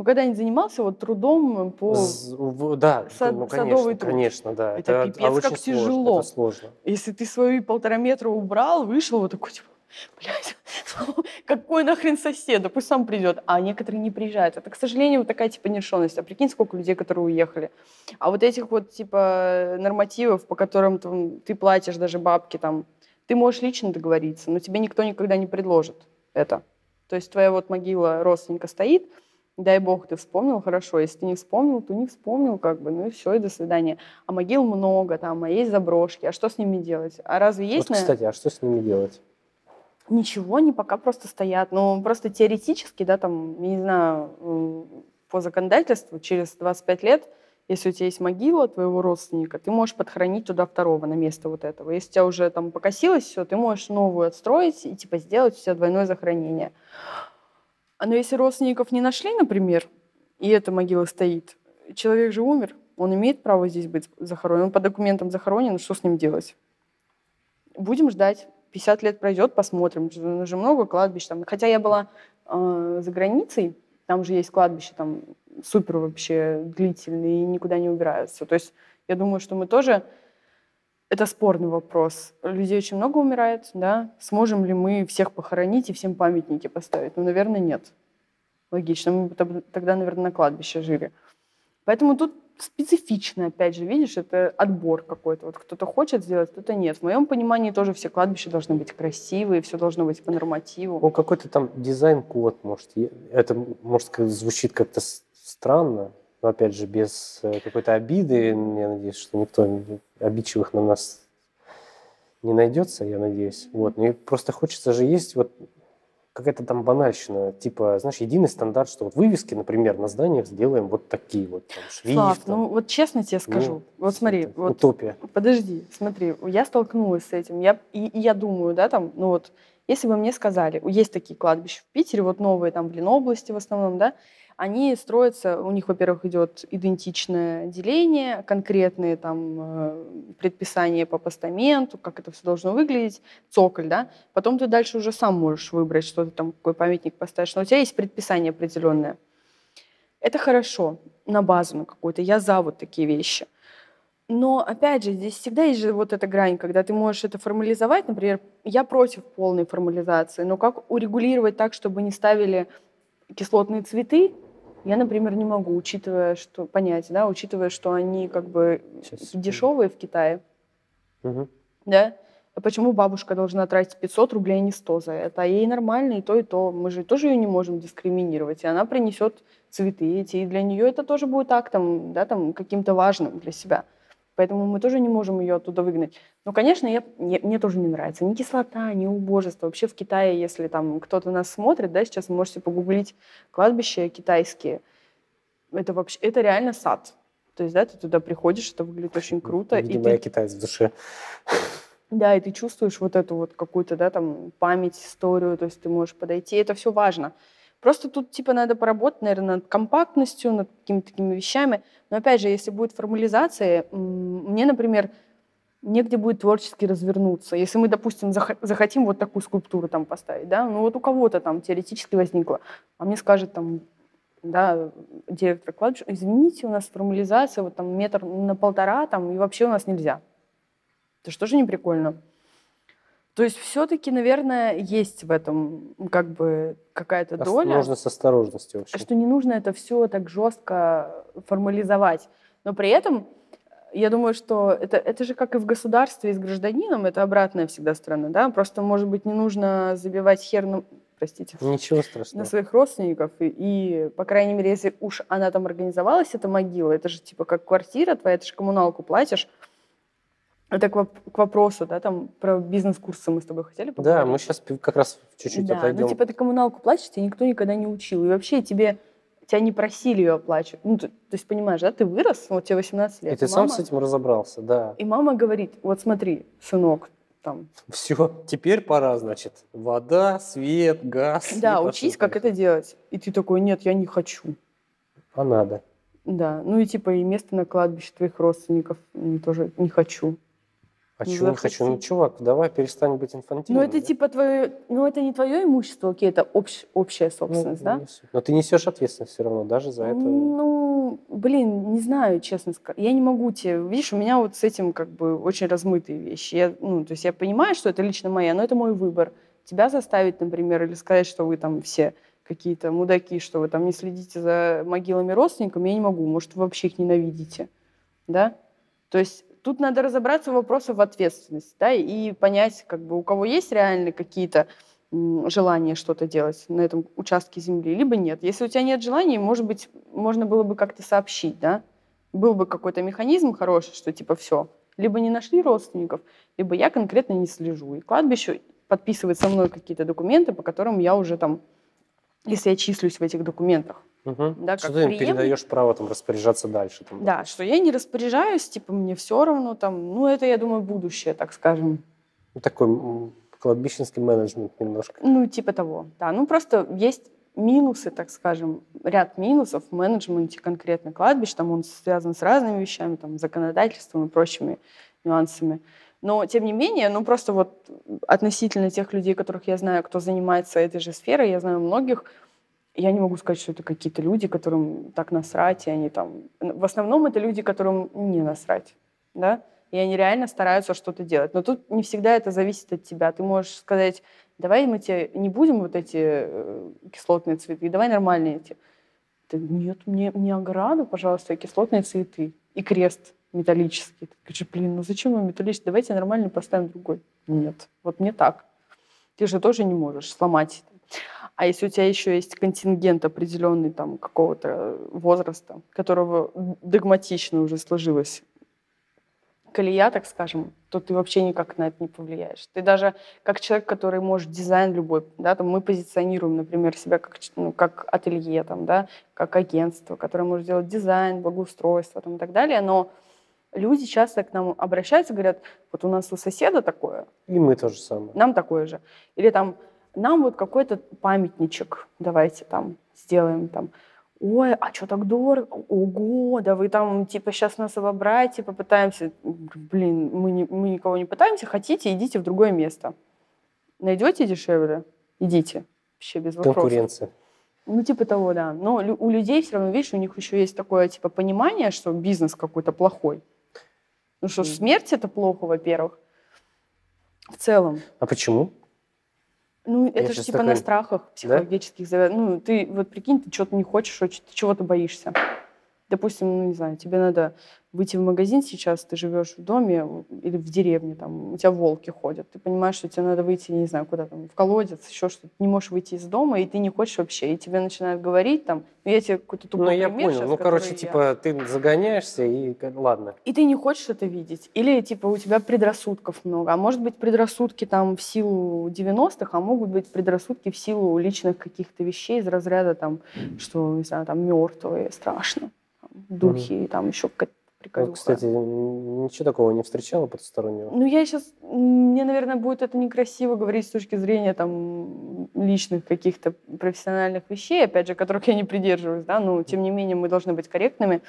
Ну, когда-нибудь занимался вот трудом по... З- да, сад- ну, садовый конечно, труд. конечно, да. Это а пипец, как очень сложно, тяжело. Это сложно. Если ты свои полтора метра убрал, вышел вот такой, типа, блядь, Какой нахрен сосед? Да пусть сам придет. А некоторые не приезжают. Это, к сожалению, вот такая типа нерешенность. А прикинь, сколько людей, которые уехали. А вот этих вот типа нормативов, по которым там, ты платишь даже бабки там, ты можешь лично договориться, но тебе никто никогда не предложит это. То есть твоя вот могила родственника стоит, дай бог, ты вспомнил, хорошо. Если ты не вспомнил, то не вспомнил, как бы, ну и все, и до свидания. А могил много там, а есть заброшки. А что с ними делать? А разве есть... Вот, кстати, а что с ними делать? Ничего, они пока просто стоят. Ну, просто теоретически, да, там, я не знаю, по законодательству через 25 лет, если у тебя есть могила твоего родственника, ты можешь подхоронить туда второго на место вот этого. Если у тебя уже там покосилось все, ты можешь новую отстроить и типа сделать у тебя двойное захоронение. А Но если родственников не нашли, например, и эта могила стоит, человек же умер, он имеет право здесь быть захоронен, он по документам захоронен, что с ним делать? Будем ждать. 50 лет пройдет, посмотрим. Уже много кладбищ там. Хотя я была э, за границей, там же есть кладбище, там супер вообще длительные и никуда не убираются. То есть я думаю, что мы тоже это спорный вопрос. Людей очень много умирает, да? Сможем ли мы всех похоронить и всем памятники поставить? Ну, наверное, нет. Логично. Мы тогда, наверное, на кладбище жили. Поэтому тут специфично, опять же, видишь, это отбор какой-то. Вот кто-то хочет сделать, кто-то нет. В моем понимании тоже все кладбища должны быть красивые, все должно быть по нормативу. Ну, какой-то там дизайн-код, может. Это, может, звучит как-то странно, но опять же, без э, какой-то обиды, я надеюсь, что никто обидчивых на нас не найдется, я надеюсь. Вот. Мне просто хочется же есть вот какая-то там банальщина, типа, знаешь, единый стандарт, что вот вывески, например, на зданиях сделаем вот такие вот, там, шрифт. Слав, ну вот честно тебе скажу, ну, вот смотри, вот, утопия. Подожди, смотри, я столкнулась с этим, я, и, и я думаю, да, там, ну вот, если бы мне сказали, есть такие кладбища в Питере, вот новые там в Ленобласти в основном, да, они строятся, у них, во-первых, идет идентичное деление, конкретные там э, предписания по постаменту, как это все должно выглядеть, цоколь, да. Потом ты дальше уже сам можешь выбрать, что ты там, какой памятник поставишь. Но у тебя есть предписание определенное. Это хорошо, на базу на какую-то. Я за вот такие вещи. Но, опять же, здесь всегда есть же вот эта грань, когда ты можешь это формализовать. Например, я против полной формализации, но как урегулировать так, чтобы не ставили кислотные цветы, я, например, не могу, учитывая, что понять, да, учитывая, что они как бы Сейчас. дешевые в Китае. Угу. Да? А почему бабушка должна тратить 500 рублей, а не 100 за это? А ей нормально и то, и то. Мы же тоже ее не можем дискриминировать. И она принесет цветы эти, и для нее это тоже будет актом, да, там, каким-то важным для себя. Поэтому мы тоже не можем ее оттуда выгнать. Но, конечно, я, мне, мне тоже не нравится ни кислота, ни убожество. Вообще в Китае, если там кто-то нас смотрит, да, сейчас вы можете погуглить кладбища китайские. Это вообще, это реально сад. То есть, да, ты туда приходишь, это выглядит очень круто. Видимо, и ты... я китаец в душе. Да, и ты чувствуешь вот эту вот какую-то, да, там, память, историю, то есть ты можешь подойти. Это все важно. Просто тут, типа, надо поработать, наверное, над компактностью, над какими-то такими вещами. Но, опять же, если будет формализация, мне, например, негде будет творчески развернуться. Если мы, допустим, захотим вот такую скульптуру там поставить, да, ну вот у кого-то там теоретически возникло, а мне скажет там, да, директор кладбища, извините, у нас формализация вот там метр на полтора там, и вообще у нас нельзя. Это что же не прикольно? То есть все-таки, наверное, есть в этом как бы какая-то доля. Нужно с осторожностью вообще. Что не нужно это все так жестко формализовать. Но при этом я думаю, что это, это же как и в государстве и с гражданином, это обратная всегда сторона, да? Просто, может быть, не нужно забивать хер на, простите, Ничего страшного. на своих родственников. И, и, по крайней мере, если уж она там организовалась, эта могила, это же типа как квартира твоя, ты же коммуналку платишь, это к, воп- к вопросу, да, там про бизнес-курсы мы с тобой хотели поговорить? Да, мы сейчас как раз чуть-чуть да, отойдем. Ну, типа, ты коммуналку платишь, тебя никто никогда не учил. И вообще тебе тебя не просили ее оплачивать. Ну, то, то есть, понимаешь, да, ты вырос, вот тебе 18 лет. И ты мама, сам с этим разобрался, да. И мама говорит, вот смотри, сынок, там. Все, теперь пора, значит, вода, свет, газ. Да, учись, как это делать. И ты такой, нет, я не хочу. А надо. Да, ну и типа и место на кладбище твоих родственников тоже не хочу. Хочу, не хочу. Ну, чувак, давай перестань быть инфантильным. Ну, это да? типа твое... Ну, это не твое имущество, окей, это общ, общая ну, собственность, ну, да? Но ты несешь ответственность все равно, даже за это. Ну, блин, не знаю, честно сказать. Я не могу тебе... Видишь, у меня вот с этим как бы очень размытые вещи. Я, ну, то есть я понимаю, что это лично моя, но это мой выбор. тебя заставить, например, или сказать, что вы там все какие-то мудаки, что вы там не следите за могилами родственников, я не могу. Может, вы вообще их ненавидите. Да? То есть тут надо разобраться в вопросах ответственности, да, и понять, как бы у кого есть реально какие-то желание что-то делать на этом участке земли, либо нет. Если у тебя нет желания, может быть, можно было бы как-то сообщить, да? Был бы какой-то механизм хороший, что типа все, либо не нашли родственников, либо я конкретно не слежу. И кладбище подписывает со мной какие-то документы, по которым я уже там, если я числюсь в этих документах, Угу. Да, что ты им передаешь право там распоряжаться дальше? Там, да, что я не распоряжаюсь, типа мне все равно там, ну это, я думаю, будущее, так скажем. Ну, такой кладбищенский менеджмент немножко. Ну, типа того, да. Ну, просто есть минусы, так скажем, ряд минусов в менеджменте конкретно кладбищ. Там он связан с разными вещами, там, законодательством и прочими нюансами. Но, тем не менее, ну, просто вот относительно тех людей, которых я знаю, кто занимается этой же сферой, я знаю многих, я не могу сказать, что это какие-то люди, которым так насрать, и они там... В основном это люди, которым не насрать, да? и они реально стараются что-то делать. Но тут не всегда это зависит от тебя. Ты можешь сказать, давай мы тебе не будем вот эти э, кислотные цветы, давай нормальные эти. Ты, нет, мне, мне ограду, пожалуйста, кислотные цветы и крест металлический. Ты говоришь, блин, ну зачем вам металлический? Давайте нормальный поставим другой. Нет, вот мне так. Ты же тоже не можешь сломать. А если у тебя еще есть контингент определенный там какого-то возраста, которого догматично уже сложилось колея, так скажем, то ты вообще никак на это не повлияешь. Ты даже как человек, который может дизайн любой, да, там мы позиционируем, например, себя как, ну, как ателье, там, да, как агентство, которое может делать дизайн, благоустройство там, и так далее, но люди часто к нам обращаются, говорят, вот у нас у соседа такое. И мы тоже самое. Нам такое же. Или там, нам вот какой-то памятничек давайте там сделаем там ой, а что так дорого? Ого, да вы там, типа, сейчас нас обобрать, типа, пытаемся. Блин, мы, не, мы никого не пытаемся, хотите, идите в другое место. Найдете дешевле? Идите. Вообще без вопросов. Конкуренция. Ну, типа того, да. Но у людей все равно, видишь, у них еще есть такое, типа, понимание, что бизнес какой-то плохой. Ну что, смерть это плохо, во-первых. В целом. А почему? Ну, это Я же типа такой... на страхах психологических. Да? Ну, ты вот прикинь, ты что-то не хочешь, ты чего-то боишься. Допустим, ну, не знаю, тебе надо выйти в магазин сейчас, ты живешь в доме или в деревне, там, у тебя волки ходят, ты понимаешь, что тебе надо выйти, не знаю, куда там, в колодец, еще что-то, не можешь выйти из дома, и ты не хочешь вообще, и тебе начинают говорить там, ну, я тебе какой-то тупой Ну, я понял, сейчас, ну, короче, я... типа, ты загоняешься, и ладно. И ты не хочешь это видеть, или, типа, у тебя предрассудков много, а может быть, предрассудки там в силу 90-х, а могут быть предрассудки в силу личных каких-то вещей из разряда там, что, не знаю, там, мертвые, страшно, духи, mm-hmm. там еще какая-то приказуха. Кстати, ничего такого не встречала потустороннего? Ну, я сейчас... Мне, наверное, будет это некрасиво говорить с точки зрения там личных каких-то профессиональных вещей, опять же, которых я не придерживаюсь, да, но, тем не менее, мы должны быть корректными.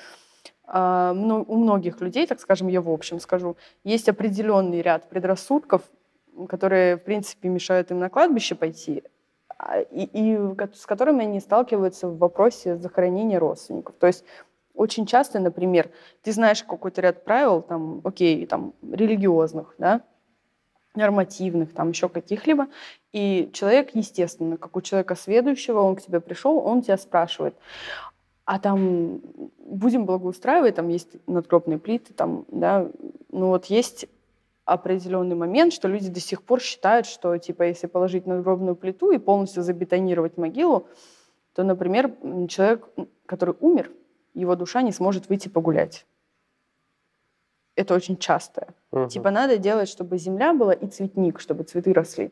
А, у многих людей, так скажем, я в общем скажу, есть определенный ряд предрассудков, которые, в принципе, мешают им на кладбище пойти, а, и, и с которыми они сталкиваются в вопросе захоронения родственников. То есть очень часто, например, ты знаешь какой-то ряд правил, там, окей, там, религиозных, да, нормативных, там, еще каких-либо, и человек, естественно, как у человека следующего, он к тебе пришел, он тебя спрашивает, а там будем благоустраивать, там есть надгробные плиты, там, да, ну вот есть определенный момент, что люди до сих пор считают, что, типа, если положить надгробную плиту и полностью забетонировать могилу, то, например, человек, который умер, его душа не сможет выйти погулять. Это очень часто. Угу. Типа надо делать, чтобы земля была и цветник, чтобы цветы росли.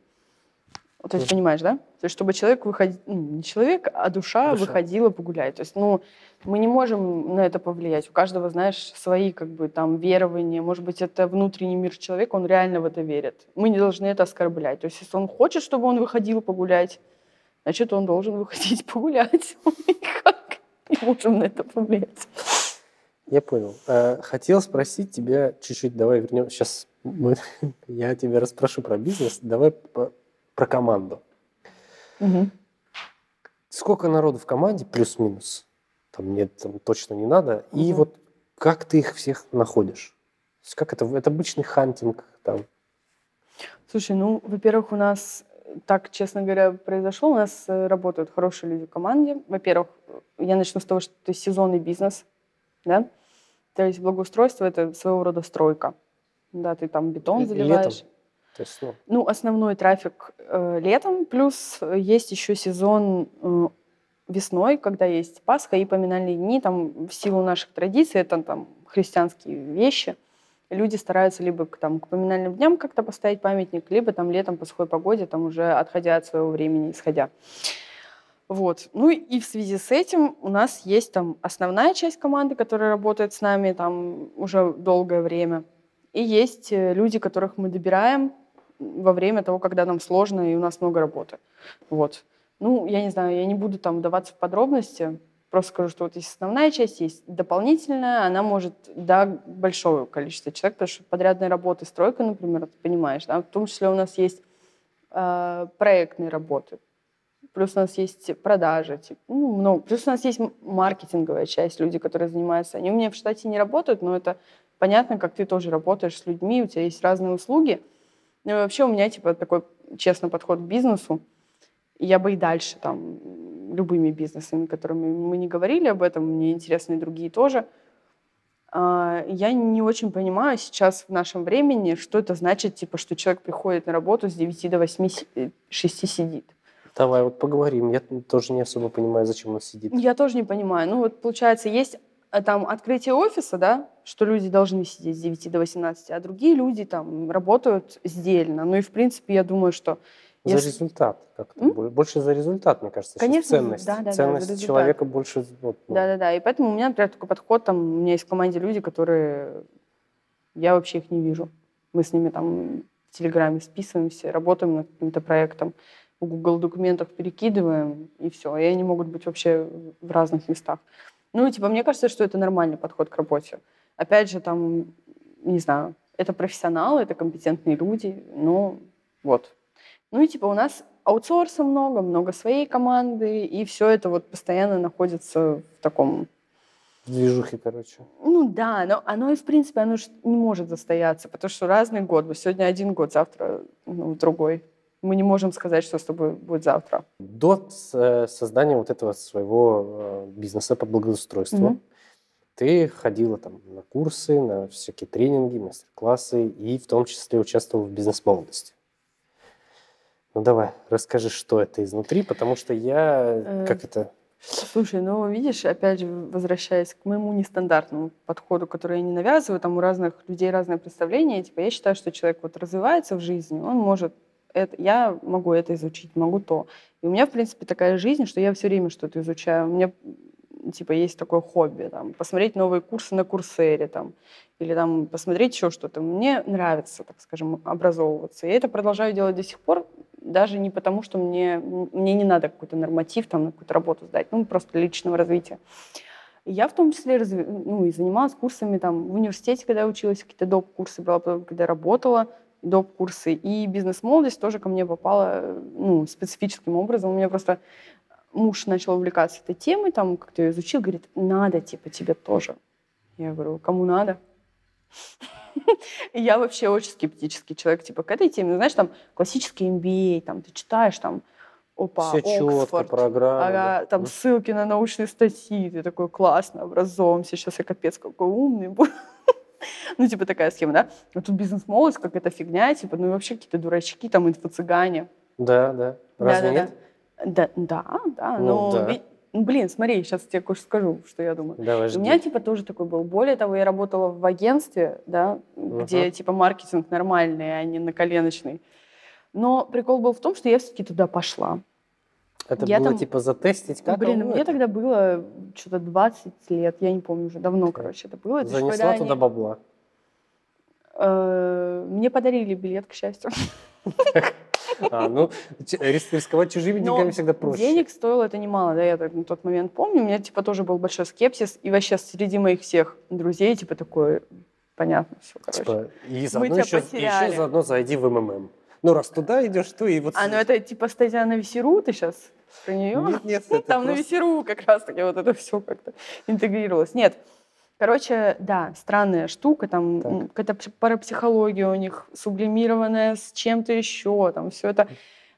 То есть, понимаешь, да? То есть, чтобы человек выходил, ну, не человек, а душа, душа выходила погулять. То есть, ну, мы не можем на это повлиять. У каждого, знаешь, свои, как бы, там, верования. Может быть, это внутренний мир человека, он реально в это верит. Мы не должны это оскорблять. То есть, если он хочет, чтобы он выходил погулять, значит, он должен выходить погулять. Не можем на это повлиять. Я понял. Э, хотел спросить тебя чуть-чуть, давай вернем. Сейчас мы, я тебя расспрошу про бизнес. Давай по, про команду. Угу. Сколько народу в команде, плюс-минус? Там мне там точно не надо. Угу. И вот как ты их всех находишь? Как это? Это обычный хантинг там? Слушай, ну, во-первых, у нас так, честно говоря, произошло. У нас э, работают хорошие люди в команде. Во-первых, я начну с того, что это сезонный бизнес, да. То есть благоустройство — это своего рода стройка. Да, ты там бетон заливаешь. Летом? То есть, ну... ну, основной трафик э, летом, плюс есть еще сезон э, весной, когда есть Пасха и поминальные дни. Там в силу наших традиций, это там христианские вещи — люди стараются либо к, там, к поминальным дням как-то поставить памятник, либо там летом по сухой погоде, там уже отходя от своего времени, исходя. Вот. Ну и в связи с этим у нас есть там основная часть команды, которая работает с нами там уже долгое время. И есть э, люди, которых мы добираем во время того, когда нам сложно и у нас много работы. Вот. Ну, я не знаю, я не буду там вдаваться в подробности, Просто скажу, что вот есть основная часть, есть дополнительная, она может до большого количества человек, потому что подрядные работы, стройка, например, ты понимаешь, да, в том числе у нас есть э, проектные работы, плюс у нас есть продажи, типа, ну, много. Плюс у нас есть маркетинговая часть, люди, которые занимаются. Они у меня в штате не работают, но это понятно, как ты тоже работаешь с людьми, у тебя есть разные услуги. Ну и вообще у меня, типа, такой честный подход к бизнесу. Я бы и дальше там любыми бизнесами, которыми мы не говорили об этом, мне интересны и другие тоже. А, я не очень понимаю сейчас в нашем времени, что это значит, типа, что человек приходит на работу с 9 до 8, 6 сидит. Давай вот поговорим. Я тоже не особо понимаю, зачем он сидит. Я тоже не понимаю. Ну вот получается, есть а, там открытие офиса, да, что люди должны сидеть с 9 до 18, а другие люди там работают сдельно. Ну и в принципе я думаю, что за Если... результат как-то. М? Больше за результат, мне кажется. Конечно, ценность. Да, да, ценность да, человека больше... Вот, ну. Да, да, да. И поэтому у меня, например, такой подход, там, у меня есть в команде люди, которые... Я вообще их не вижу. Мы с ними там в Телеграме списываемся, работаем над каким-то проектом, в Google документах перекидываем, и все. И они могут быть вообще в разных местах. Ну, типа, мне кажется, что это нормальный подход к работе. Опять же, там, не знаю, это профессионалы, это компетентные люди, но вот, ну и типа у нас аутсорса много, много своей команды, и все это вот постоянно находится в таком... Движухе, короче. Ну да, но оно и в принципе оно не может застояться, потому что разный год. Сегодня один год, завтра ну, другой. Мы не можем сказать, что с тобой будет завтра. До э, создания вот этого своего э, бизнеса по благоустройству mm-hmm. ты ходила там на курсы, на всякие тренинги, мастер-классы и в том числе участвовала в бизнес-молодости. Ну давай, расскажи, что это изнутри, потому что я, э, как это... Слушай, ну видишь, опять же, возвращаясь к моему нестандартному подходу, который я не навязываю, там у разных людей разное представление, типа я считаю, что человек вот развивается в жизни, он может это, я могу это изучить, могу то. И у меня, в принципе, такая жизнь, что я все время что-то изучаю. У меня, типа, есть такое хобби, там, посмотреть новые курсы на Курсере, там, или там посмотреть еще что-то. Мне нравится, так скажем, образовываться. Я это продолжаю делать до сих пор, даже не потому, что мне, мне не надо какой-то норматив, там, какую-то работу сдать, ну, просто личного развития. Я в том числе разви... ну, и занималась курсами там, в университете, когда училась, какие-то доп-курсы брала, когда работала, доп-курсы. И бизнес-молодость тоже ко мне попала ну, специфическим образом. У меня просто муж начал увлекаться этой темой, там как-то ее изучил, говорит, надо, типа, тебе тоже. Я говорю, кому надо? я вообще очень скептический человек, типа, к этой теме. Знаешь, там классический MBA, там ты читаешь, там, опа, Все четко, программа. Ага, да. там ссылки на научные статьи, ты такой, классно, образовываемся, сейчас я капец какой умный буду. ну, типа такая схема, да? А тут бизнес-молодость, какая-то фигня, типа, ну и вообще какие-то дурачки, там, инфо-цыгане. Да, да. Разве да, нет? Да, да, да, да. Ну, но да. Ну, блин, смотри, сейчас тебе кое-что скажу, что я думаю. Давай, жди. У меня, типа, тоже такой был. Более того, я работала в агентстве, да, uh-huh. где, типа, маркетинг нормальный, а не на коленочный. Но прикол был в том, что я все-таки туда пошла. Это я было, там... типа, затестить как Блин, мне тогда было что-то 20 лет, я не помню уже, давно, короче, это было. Это Занесла туда они... бабла? Э, мне подарили билет, к счастью. А, ну, рисковать чужими деньгами всегда проще. Денег стоило это немало, да, я на тот момент помню. У меня, типа, тоже был большой скепсис. И вообще среди моих всех друзей, типа, такой, понятно, все, короче. Типа, и заодно еще, еще заодно зайди в МММ. Ну, раз туда идешь, то и вот... А, ну это типа статья на Весеру, ты сейчас про нее? Нет, нет. Там просто... на Весеру как раз-таки вот это все как-то интегрировалось. Нет, Короче, да, странная штука, там какая-то парапсихология у них сублимированная с чем-то еще, там все это.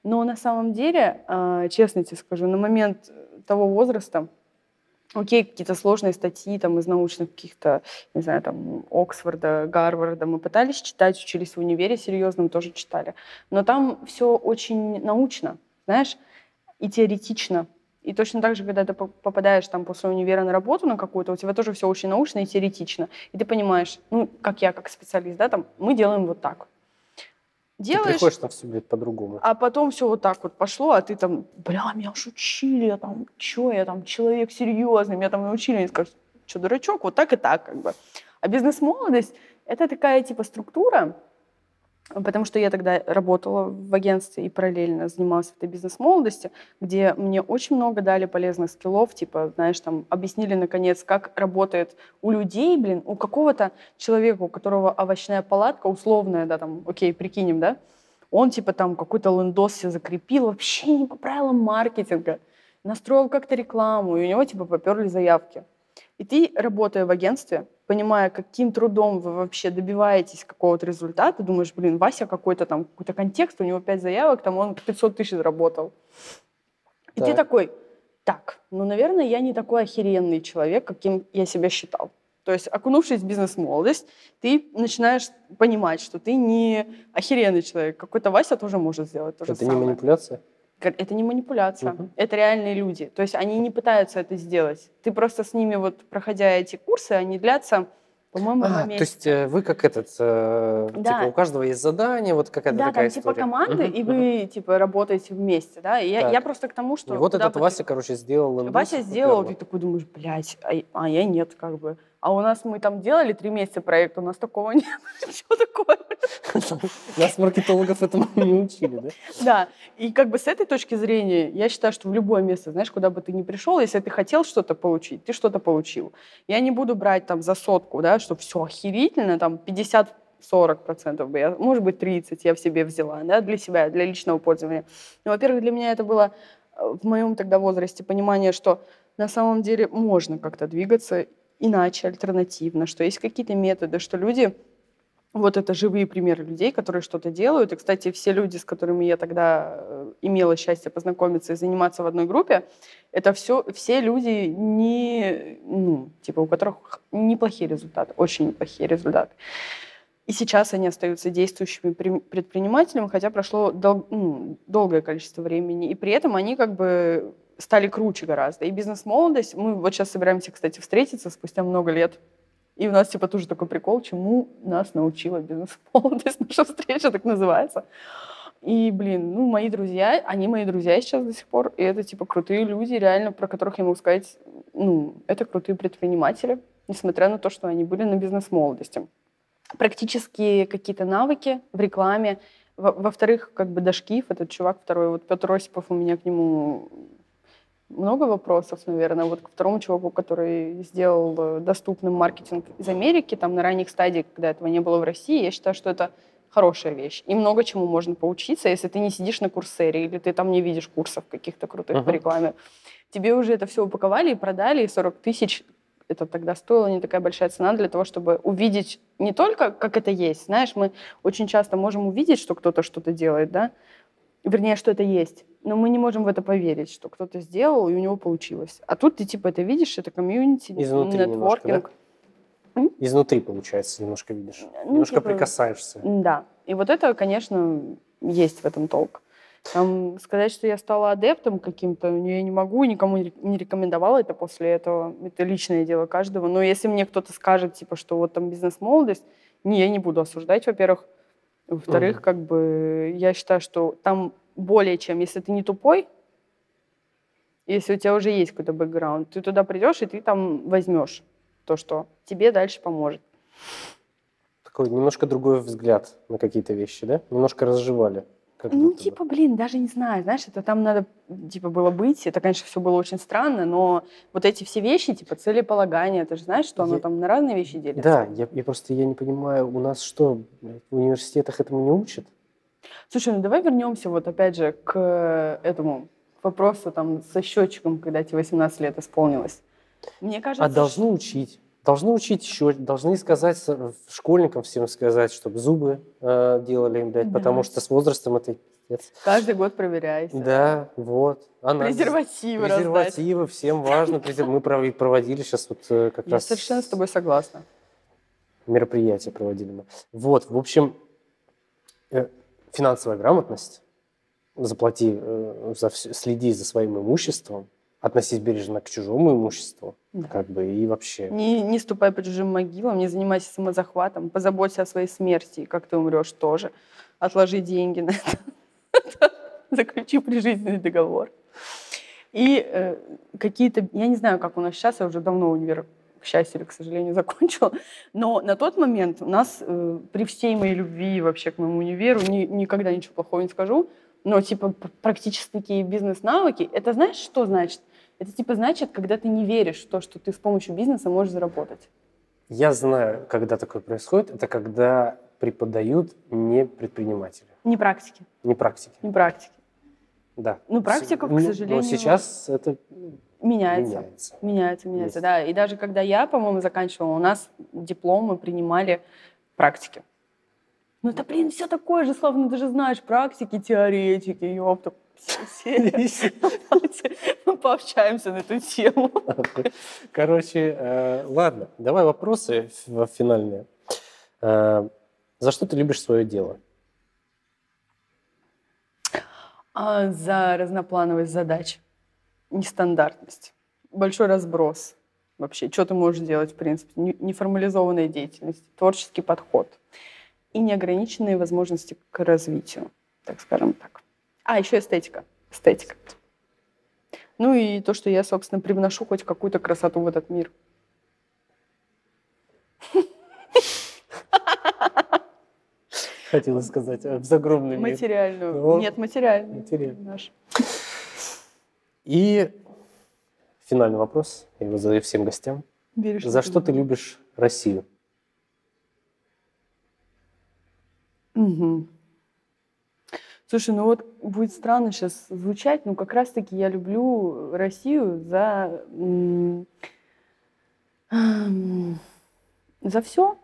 Но на самом деле, э, честно тебе скажу, на момент того возраста, окей, какие-то сложные статьи там из научных каких-то, не знаю, там, Оксфорда, Гарварда мы пытались читать, учились в универе серьезном, тоже читали. Но там все очень научно, знаешь, и теоретично. И точно так же, когда ты попадаешь там после универа на работу на какую-то, у тебя тоже все очень научно и теоретично. И ты понимаешь, ну, как я, как специалист, да, там, мы делаем вот так. Делаешь, ты приходишь, там все будет по-другому. А потом все вот так вот пошло, а ты там, бля, меня ж учили, я там, что я там, человек серьезный, меня там научили, они скажут, что, дурачок, вот так и так, как бы. А бизнес-молодость — это такая, типа, структура, потому что я тогда работала в агентстве и параллельно занималась этой бизнес-молодости, где мне очень много дали полезных скиллов, типа, знаешь, там, объяснили, наконец, как работает у людей, блин, у какого-то человека, у которого овощная палатка условная, да, там, окей, прикинем, да, он, типа, там, какой-то лендос себе закрепил, вообще не по правилам маркетинга, настроил как-то рекламу, и у него, типа, поперли заявки. И ты, работая в агентстве, понимая, каким трудом вы вообще добиваетесь какого-то результата, думаешь, блин, Вася какой-то там, какой-то контекст, у него 5 заявок, там он 500 тысяч заработал. И так. ты такой, так, ну, наверное, я не такой охеренный человек, каким я себя считал. То есть, окунувшись в бизнес-молодость, ты начинаешь понимать, что ты не охеренный человек. Какой-то Вася тоже может сделать то Это же самое. Это не манипуляция? Это не манипуляция, угу. это реальные люди. То есть они не пытаются это сделать. Ты просто с ними, вот проходя эти курсы, они длятся, по-моему, а, То есть э, вы как этот, э, да. типа у каждого есть задание, вот какая-то да, такая там, типа команды, угу, и вы типа работаете вместе, да. И я, я просто к тому, что... И вот этот Вася, короче, сделал. Вася сделал, ты такой думаешь, блядь, а, а я нет, как бы. А у нас мы там делали три месяца проект, у нас такого нет. Что такое? Нас маркетологов этому не учили, да? Да. И как бы с этой точки зрения, я считаю, что в любое место, знаешь, куда бы ты ни пришел, если ты хотел что-то получить, ты что-то получил. Я не буду брать там за сотку, да, что все охерительно, там 50 40 процентов бы я, может быть, 30 я в себе взяла, да, для себя, для личного пользования. Но, во-первых, для меня это было э, в моем тогда возрасте понимание, что на самом деле можно как-то двигаться иначе, альтернативно, что есть какие-то методы, что люди вот это живые примеры людей, которые что-то делают. И, кстати, все люди, с которыми я тогда э, имела счастье познакомиться и заниматься в одной группе, это все, все люди не, ну, типа, у которых неплохие результаты, очень неплохие результаты. И сейчас они остаются действующими предпринимателями, хотя прошло дол- ну, долгое количество времени. И при этом они как бы стали круче гораздо. И бизнес-молодость, мы вот сейчас собираемся, кстати, встретиться спустя много лет. И у нас типа тоже такой прикол, чему нас научила бизнес-молодость, наша встреча так называется. И, блин, ну, мои друзья, они мои друзья сейчас до сих пор, и это, типа, крутые люди, реально, про которых я могу сказать, ну, это крутые предприниматели, несмотря на то, что они были на бизнес-молодости. Практически какие-то навыки в рекламе. Во-вторых, как бы Дашкив, этот чувак второй, вот Петр Осипов, у меня к нему много вопросов, наверное, вот к второму чуваку, который сделал э, доступным маркетинг из Америки, там на ранних стадиях, когда этого не было в России, я считаю, что это хорошая вещь. И много чему можно поучиться, если ты не сидишь на курсере или ты там не видишь курсов каких-то крутых uh-huh. по рекламе. Тебе уже это все упаковали и продали, и 40 тысяч это тогда стоило не такая большая цена для того, чтобы увидеть не только, как это есть. Знаешь, мы очень часто можем увидеть, что кто-то что-то делает, да, вернее, что это есть, но мы не можем в это поверить, что кто-то сделал, и у него получилось. А тут ты типа это видишь, это комьюнити, нетворкинг. да? Изнутри, получается, немножко видишь. Ну, немножко типа, прикасаешься. Да. И вот это, конечно, есть в этом толк. Там, сказать, что я стала адептом каким-то, я не могу, никому не рекомендовала это после этого. Это личное дело каждого. Но если мне кто-то скажет, типа, что вот там бизнес-молодость, не, я не буду осуждать, во-первых. Во-вторых, угу. как бы я считаю, что там более чем, если ты не тупой, если у тебя уже есть какой-то бэкграунд, ты туда придешь, и ты там возьмешь то, что тебе дальше поможет. Такой немножко другой взгляд на какие-то вещи, да? Немножко разжевали. Ну, типа, бы. блин, даже не знаю, знаешь, это там надо, типа, было быть, это, конечно, все было очень странно, но вот эти все вещи, типа, целеполагание, ты же знаешь, что оно я... там на разные вещи делится? Да, я, я просто, я не понимаю, у нас что, в университетах этому не учат? Слушай, ну давай вернемся вот опять же к этому вопросу там со счетчиком, когда тебе 18 лет исполнилось. Мне кажется, а должны учить. Должны учить еще, должны сказать школьникам всем сказать, чтобы зубы э, делали им, блядь, Да. потому что с возрастом это пиздец. Каждый год проверяйся. Да, вот. Анализ. Презервативы раздать. Презервативы, всем важно. Мы пров- проводили сейчас вот э, как Я раз совершенно с тобой согласна. мероприятие проводили мы. Вот, в общем, э, финансовая грамотность, заплати, э, за всё- следи за своим имуществом, относись бережно к чужому имуществу, Да. как бы, и вообще. Не, не ступай по чужим могилам, не занимайся самозахватом, позаботься о своей смерти, и как ты умрешь тоже. Отложи деньги на это. Заключи прижизненный договор. И э, какие-то, я не знаю, как у нас сейчас, я уже давно универ, к счастью или к сожалению, закончила, но на тот момент у нас э, при всей моей любви вообще к моему универу, ни- никогда ничего плохого не скажу, но типа п- практические бизнес-навыки, это знаешь, что значит? Это типа значит, когда ты не веришь в то, что ты с помощью бизнеса можешь заработать. Я знаю, когда такое происходит, это когда преподают не предприниматели, Не практики, не практики. не практики. Да. Ну, практика, к Ну, сожалению, Но сейчас это Меняется. меняется. Меняется, меняется, Есть. да. И даже когда я, по-моему, заканчивала, у нас дипломы принимали практики. Ну это, блин, все такое же, словно ты же знаешь практики, теоретики, ёпта. Мы пообщаемся на эту тему. Короче, э, ладно, давай вопросы финальные. Э, За что ты любишь свое дело? А за разноплановость задач, нестандартность, большой разброс вообще, что ты можешь делать, в принципе, не- неформализованная деятельность, творческий подход и неограниченные возможности к развитию, так скажем так. А, еще эстетика. Эстетика. Ну и то, что я, собственно, привношу хоть какую-то красоту в этот мир. Хотела сказать, э, в загробный мир. Материальную. Ну, Нет, материальную. материальную. И финальный вопрос, я его задаю всем гостям. Веришь, За что ты любишь Россию? Мгм. Слушай, ну вот будет странно сейчас звучать, но как раз-таки я люблю Россию за за все,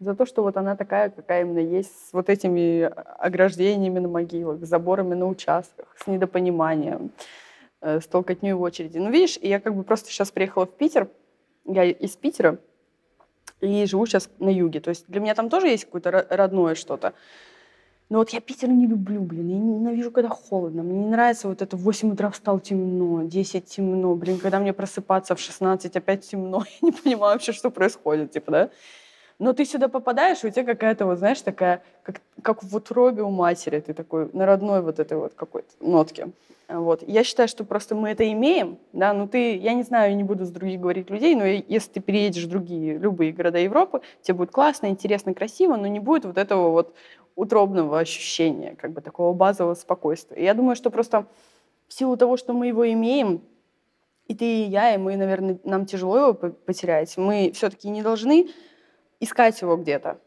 за то, что вот она такая, какая именно есть, с вот этими ограждениями на могилах, с заборами на участках, с недопониманием, э, с толкотней в очереди. Ну, видишь, я как бы просто сейчас приехала в Питер, я из Питера, и живу сейчас на юге. То есть для меня там тоже есть какое-то ро- родное что-то. Но вот я Питер не люблю, блин. Я ненавижу, когда холодно. Мне не нравится вот это в 8 утра встал темно, 10 темно. Блин, когда мне просыпаться в 16 опять темно, я не понимаю вообще, что происходит, типа, да? Но ты сюда попадаешь, и у тебя какая-то, вот, знаешь, такая, как, как в утробе у матери, ты такой на родной вот этой вот какой-то нотке. Вот. Я считаю, что просто мы это имеем, да, ну ты, я не знаю, не буду с других говорить людей, но если ты переедешь в другие, любые города Европы, тебе будет классно, интересно, красиво, но не будет вот этого вот утробного ощущения, как бы такого базового спокойствия. Я думаю, что просто в силу того, что мы его имеем, и ты, и я, и мы, наверное, нам тяжело его по- потерять, мы все-таки не должны искать его где-то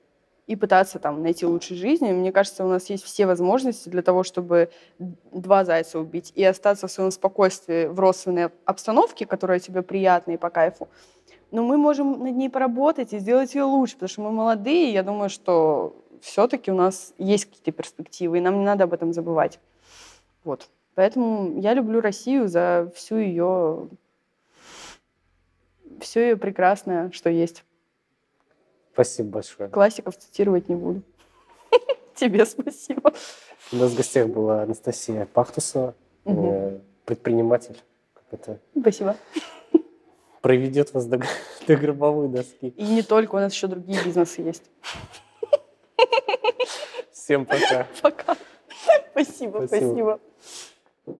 и пытаться там найти лучшей жизни. Мне кажется, у нас есть все возможности для того, чтобы два зайца убить и остаться в своем спокойствии в родственной обстановке, которая тебе приятна и по кайфу. Но мы можем над ней поработать и сделать ее лучше, потому что мы молодые, и я думаю, что все-таки у нас есть какие-то перспективы, и нам не надо об этом забывать. Вот. Поэтому я люблю Россию за всю ее все ее прекрасное, что есть. Спасибо большое. Классиков цитировать не буду. Тебе спасибо. У нас в гостях была Анастасия Пахтусова, э, предприниматель. Это Спасибо. проведет вас до, до гробовой доски. И не только, у нас еще другие бизнесы есть. Всем пока. Пока. Спасибо, Спасибо. спасибо.